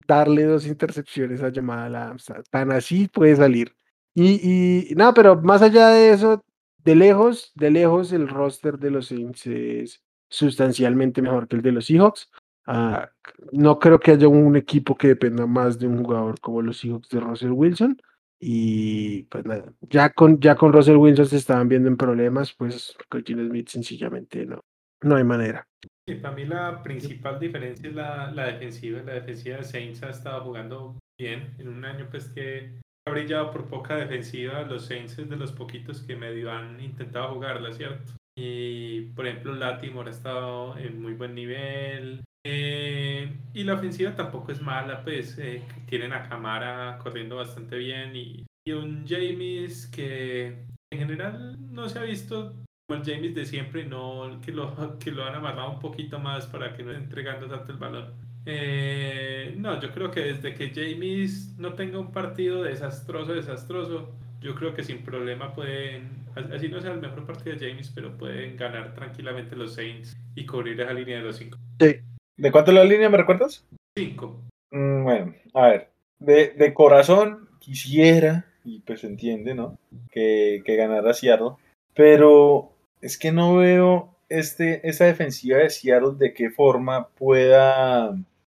darle dos intercepciones a Jamal Adams, ta- tan así puede salir. Y, y no, pero más allá de eso, de lejos, de lejos el roster de los Saints es sustancialmente mejor que el de los Seahawks. Ah, no creo que haya un equipo que dependa más de un jugador como los Seahawks de Russell Wilson. Y pues nada, ya con, ya con Russell Wilson se estaban viendo en problemas, pues con Smith sencillamente no, no hay manera. Sí, para mí la principal diferencia es la, la defensiva. La defensiva de Saints ha estado jugando bien en un año pues que ha brillado por poca defensiva. Los Saints es de los poquitos que medio han intentado jugarla, ¿cierto? Y por ejemplo Latimore ha estado en muy buen nivel. Eh, y la ofensiva tampoco es mala, pues eh, tienen a Camara corriendo bastante bien y, un James que en general no se ha visto como el James de siempre, no que lo, que lo han amarrado un poquito más para que no esté entregando tanto el balón. Eh, no, yo creo que desde que James no tenga un partido desastroso, desastroso, yo creo que sin problema pueden, así no sea el mejor partido de James, pero pueden ganar tranquilamente los Saints y cubrir esa línea de los 5. ¿De cuánto es la línea, me recuerdas? 5. Mm, Bueno, a ver, de, de corazón quisiera, y pues se entiende, ¿no? Que, que ganara Seattle, pero es que no veo este, esa defensiva de Seattle de qué forma pueda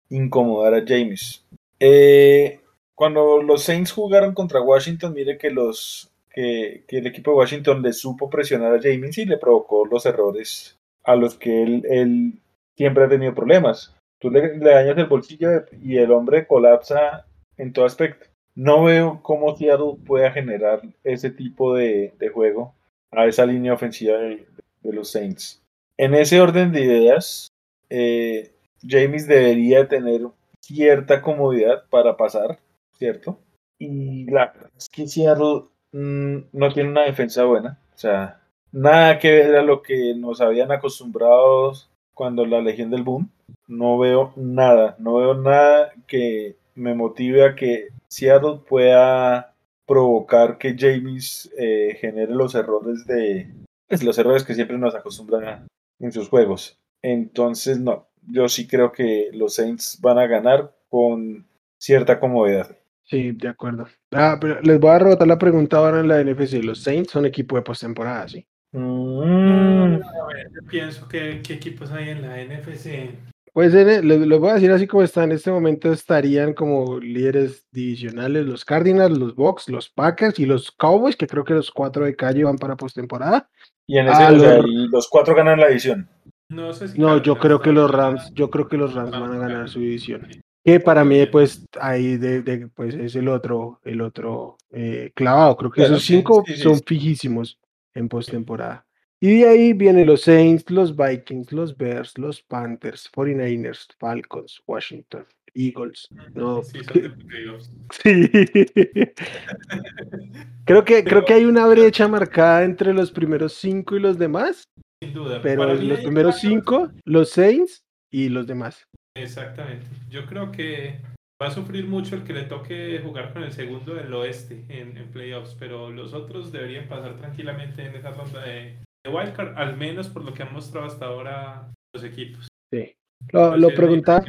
incomodar a James. Eh, cuando los Saints jugaron contra Washington, mire que los que, que el equipo de Washington le supo presionar a James y le provocó los errores a los que él, él siempre ha tenido problemas. Tú le, le dañas el bolsillo y el hombre colapsa en todo aspecto. No veo cómo Seattle pueda generar ese tipo de, de juego a esa línea ofensiva de, los Saints. En ese orden de ideas, eh, James debería tener cierta comodidad para pasar, ¿cierto? Y la es que Seattle mm, no tiene una defensa buena. O sea, nada que ver a lo que nos habían acostumbrado cuando la Legión del Boom. No veo nada, no veo nada que me motive a que Seattle pueda provocar que James eh, genere los errores de pues, los errores que siempre nos acostumbran en sus juegos. Entonces, no, yo sí creo que los Saints van a ganar con cierta comodidad. Sí, de acuerdo. Ah, pero les voy a rebotar la pregunta ahora en la NFC. Los Saints son equipo de postemporada, ¿sí? Mm, A ver, yo pienso que qué equipos hay en la NFC. Pues en el- les, les voy a decir así como está en este momento estarían como líderes divisionales los Cardinals, los Bucks, los Packers y los Cowboys, que creo que los cuatro de calle van para postemporada. y en ese, Ah, o sea, los- los cuatro ganan la edición. No sé si No, yo creo que los Rams, yo creo que los Rams van a ganar su división. Que para mí, pues, ahí de, de- pues es el otro, el otro eh, clavado. Creo que Claro, esos cinco sí, sí, son fijísimos en postemporada. Y de ahí vienen los Saints, los Vikings, los Bears, los Panthers, 49ers, Falcons, Washington, Eagles. No, Sí, sí. creo que creo que hay una brecha marcada entre los primeros cinco y los demás, Sin duda. pero Para los primeros cinco, los Saints y los demás. Exactamente. Yo creo que va a sufrir mucho el que le toque jugar con el segundo del oeste en, en playoffs, pero los otros deberían pasar tranquilamente en esa ronda de, de wildcard, al menos por lo que han mostrado hasta ahora los equipos. Sí. Lo, lo preguntaba,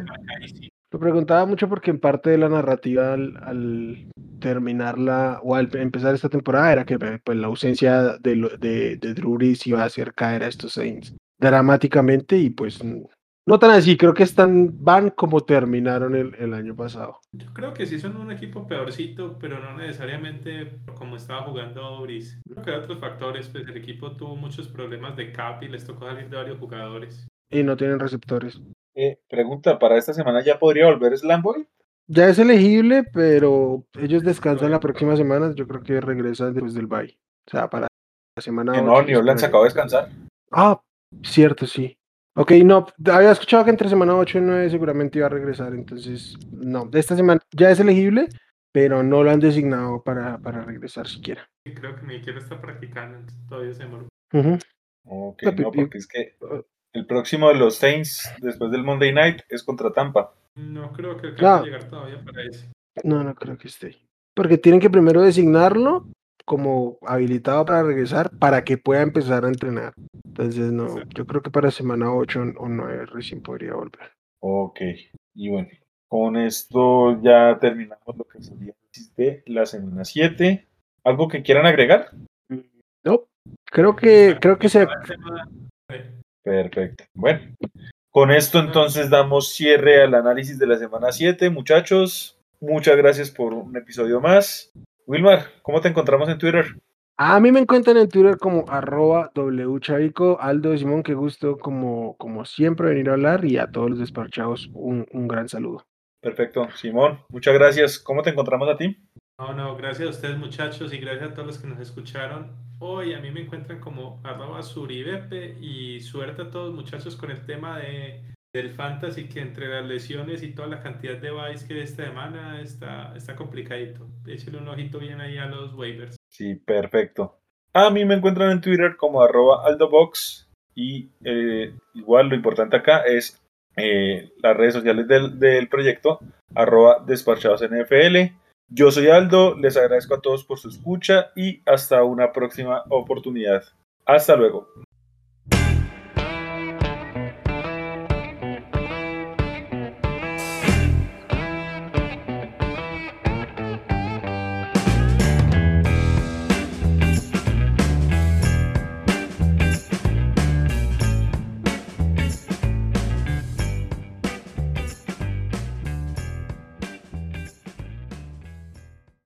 sí. lo preguntaba mucho porque en parte de la narrativa al, al terminarla o al empezar esta temporada era que pues, la ausencia de, de, de Drew Brees iba a hacer caer a estos Saints dramáticamente y pues no tan así, creo que están, van como terminaron el, el año pasado. Yo creo que sí son un equipo peorcito, pero no necesariamente como estaba jugando Brice. Creo que hay otros factores, pues el equipo tuvo muchos problemas de cap y les tocó salir de varios jugadores. Y no tienen receptores. Eh, pregunta, ¿para esta semana ya podría volver Slamboy? Ya es elegible, pero ellos descansan la próxima semana, yo creo que regresan después del bye. O sea, para la semana Que ocho no, se New Orleans acabó de descansar. Ah, cierto, sí. Ok, no, había escuchado que entre semana 8 y 9 seguramente iba a regresar, entonces, no, de esta semana ya es elegible, pero no lo han designado para, para regresar siquiera. Creo que ni siquiera está practicando, entonces todavía se demoró. Ujú. Ok, No, porque es que el próximo de los Saints después del Monday Night es contra Tampa. No creo que alcance No. a llegar todavía para ese. No, no creo que esté. Porque tienen que primero designarlo como habilitado para regresar para que pueda empezar a entrenar. Entonces, no, Exacto. yo creo que para semana 8 o 9 recién podría volver. Ok, y bueno, con esto ya terminamos lo que sería el análisis de la semana 7. ¿Algo que quieran agregar? No, creo que, creo que se, Perfecto. Bueno, con esto entonces damos cierre al análisis de la semana 7, muchachos. Muchas gracias por un episodio más. Wilmar, ¿cómo te encontramos en Twitter? A mí me encuentran en Twitter como arroba wchavico, Aldo Simón, qué gusto como, como siempre venir a hablar y a todos los despachados un, un gran saludo. Perfecto, Simón, muchas gracias. ¿Cómo te encontramos a ti? No, no, gracias a ustedes muchachos y gracias a todos los que nos escucharon. Hoy a mí me encuentran como arroba suribepe y suerte a todos muchachos con el tema de, del fantasy que entre las lesiones y toda la cantidad de buys que esta semana está, está complicadito. Échale un ojito bien ahí a los waivers. Sí, perfecto. A mí me encuentran en Twitter como arroba aldobox y eh, igual lo importante acá es eh, las redes sociales del, del proyecto arroba despachados NFL. Yo soy Aldo, les agradezco a todos por su escucha y hasta una próxima oportunidad. Hasta luego.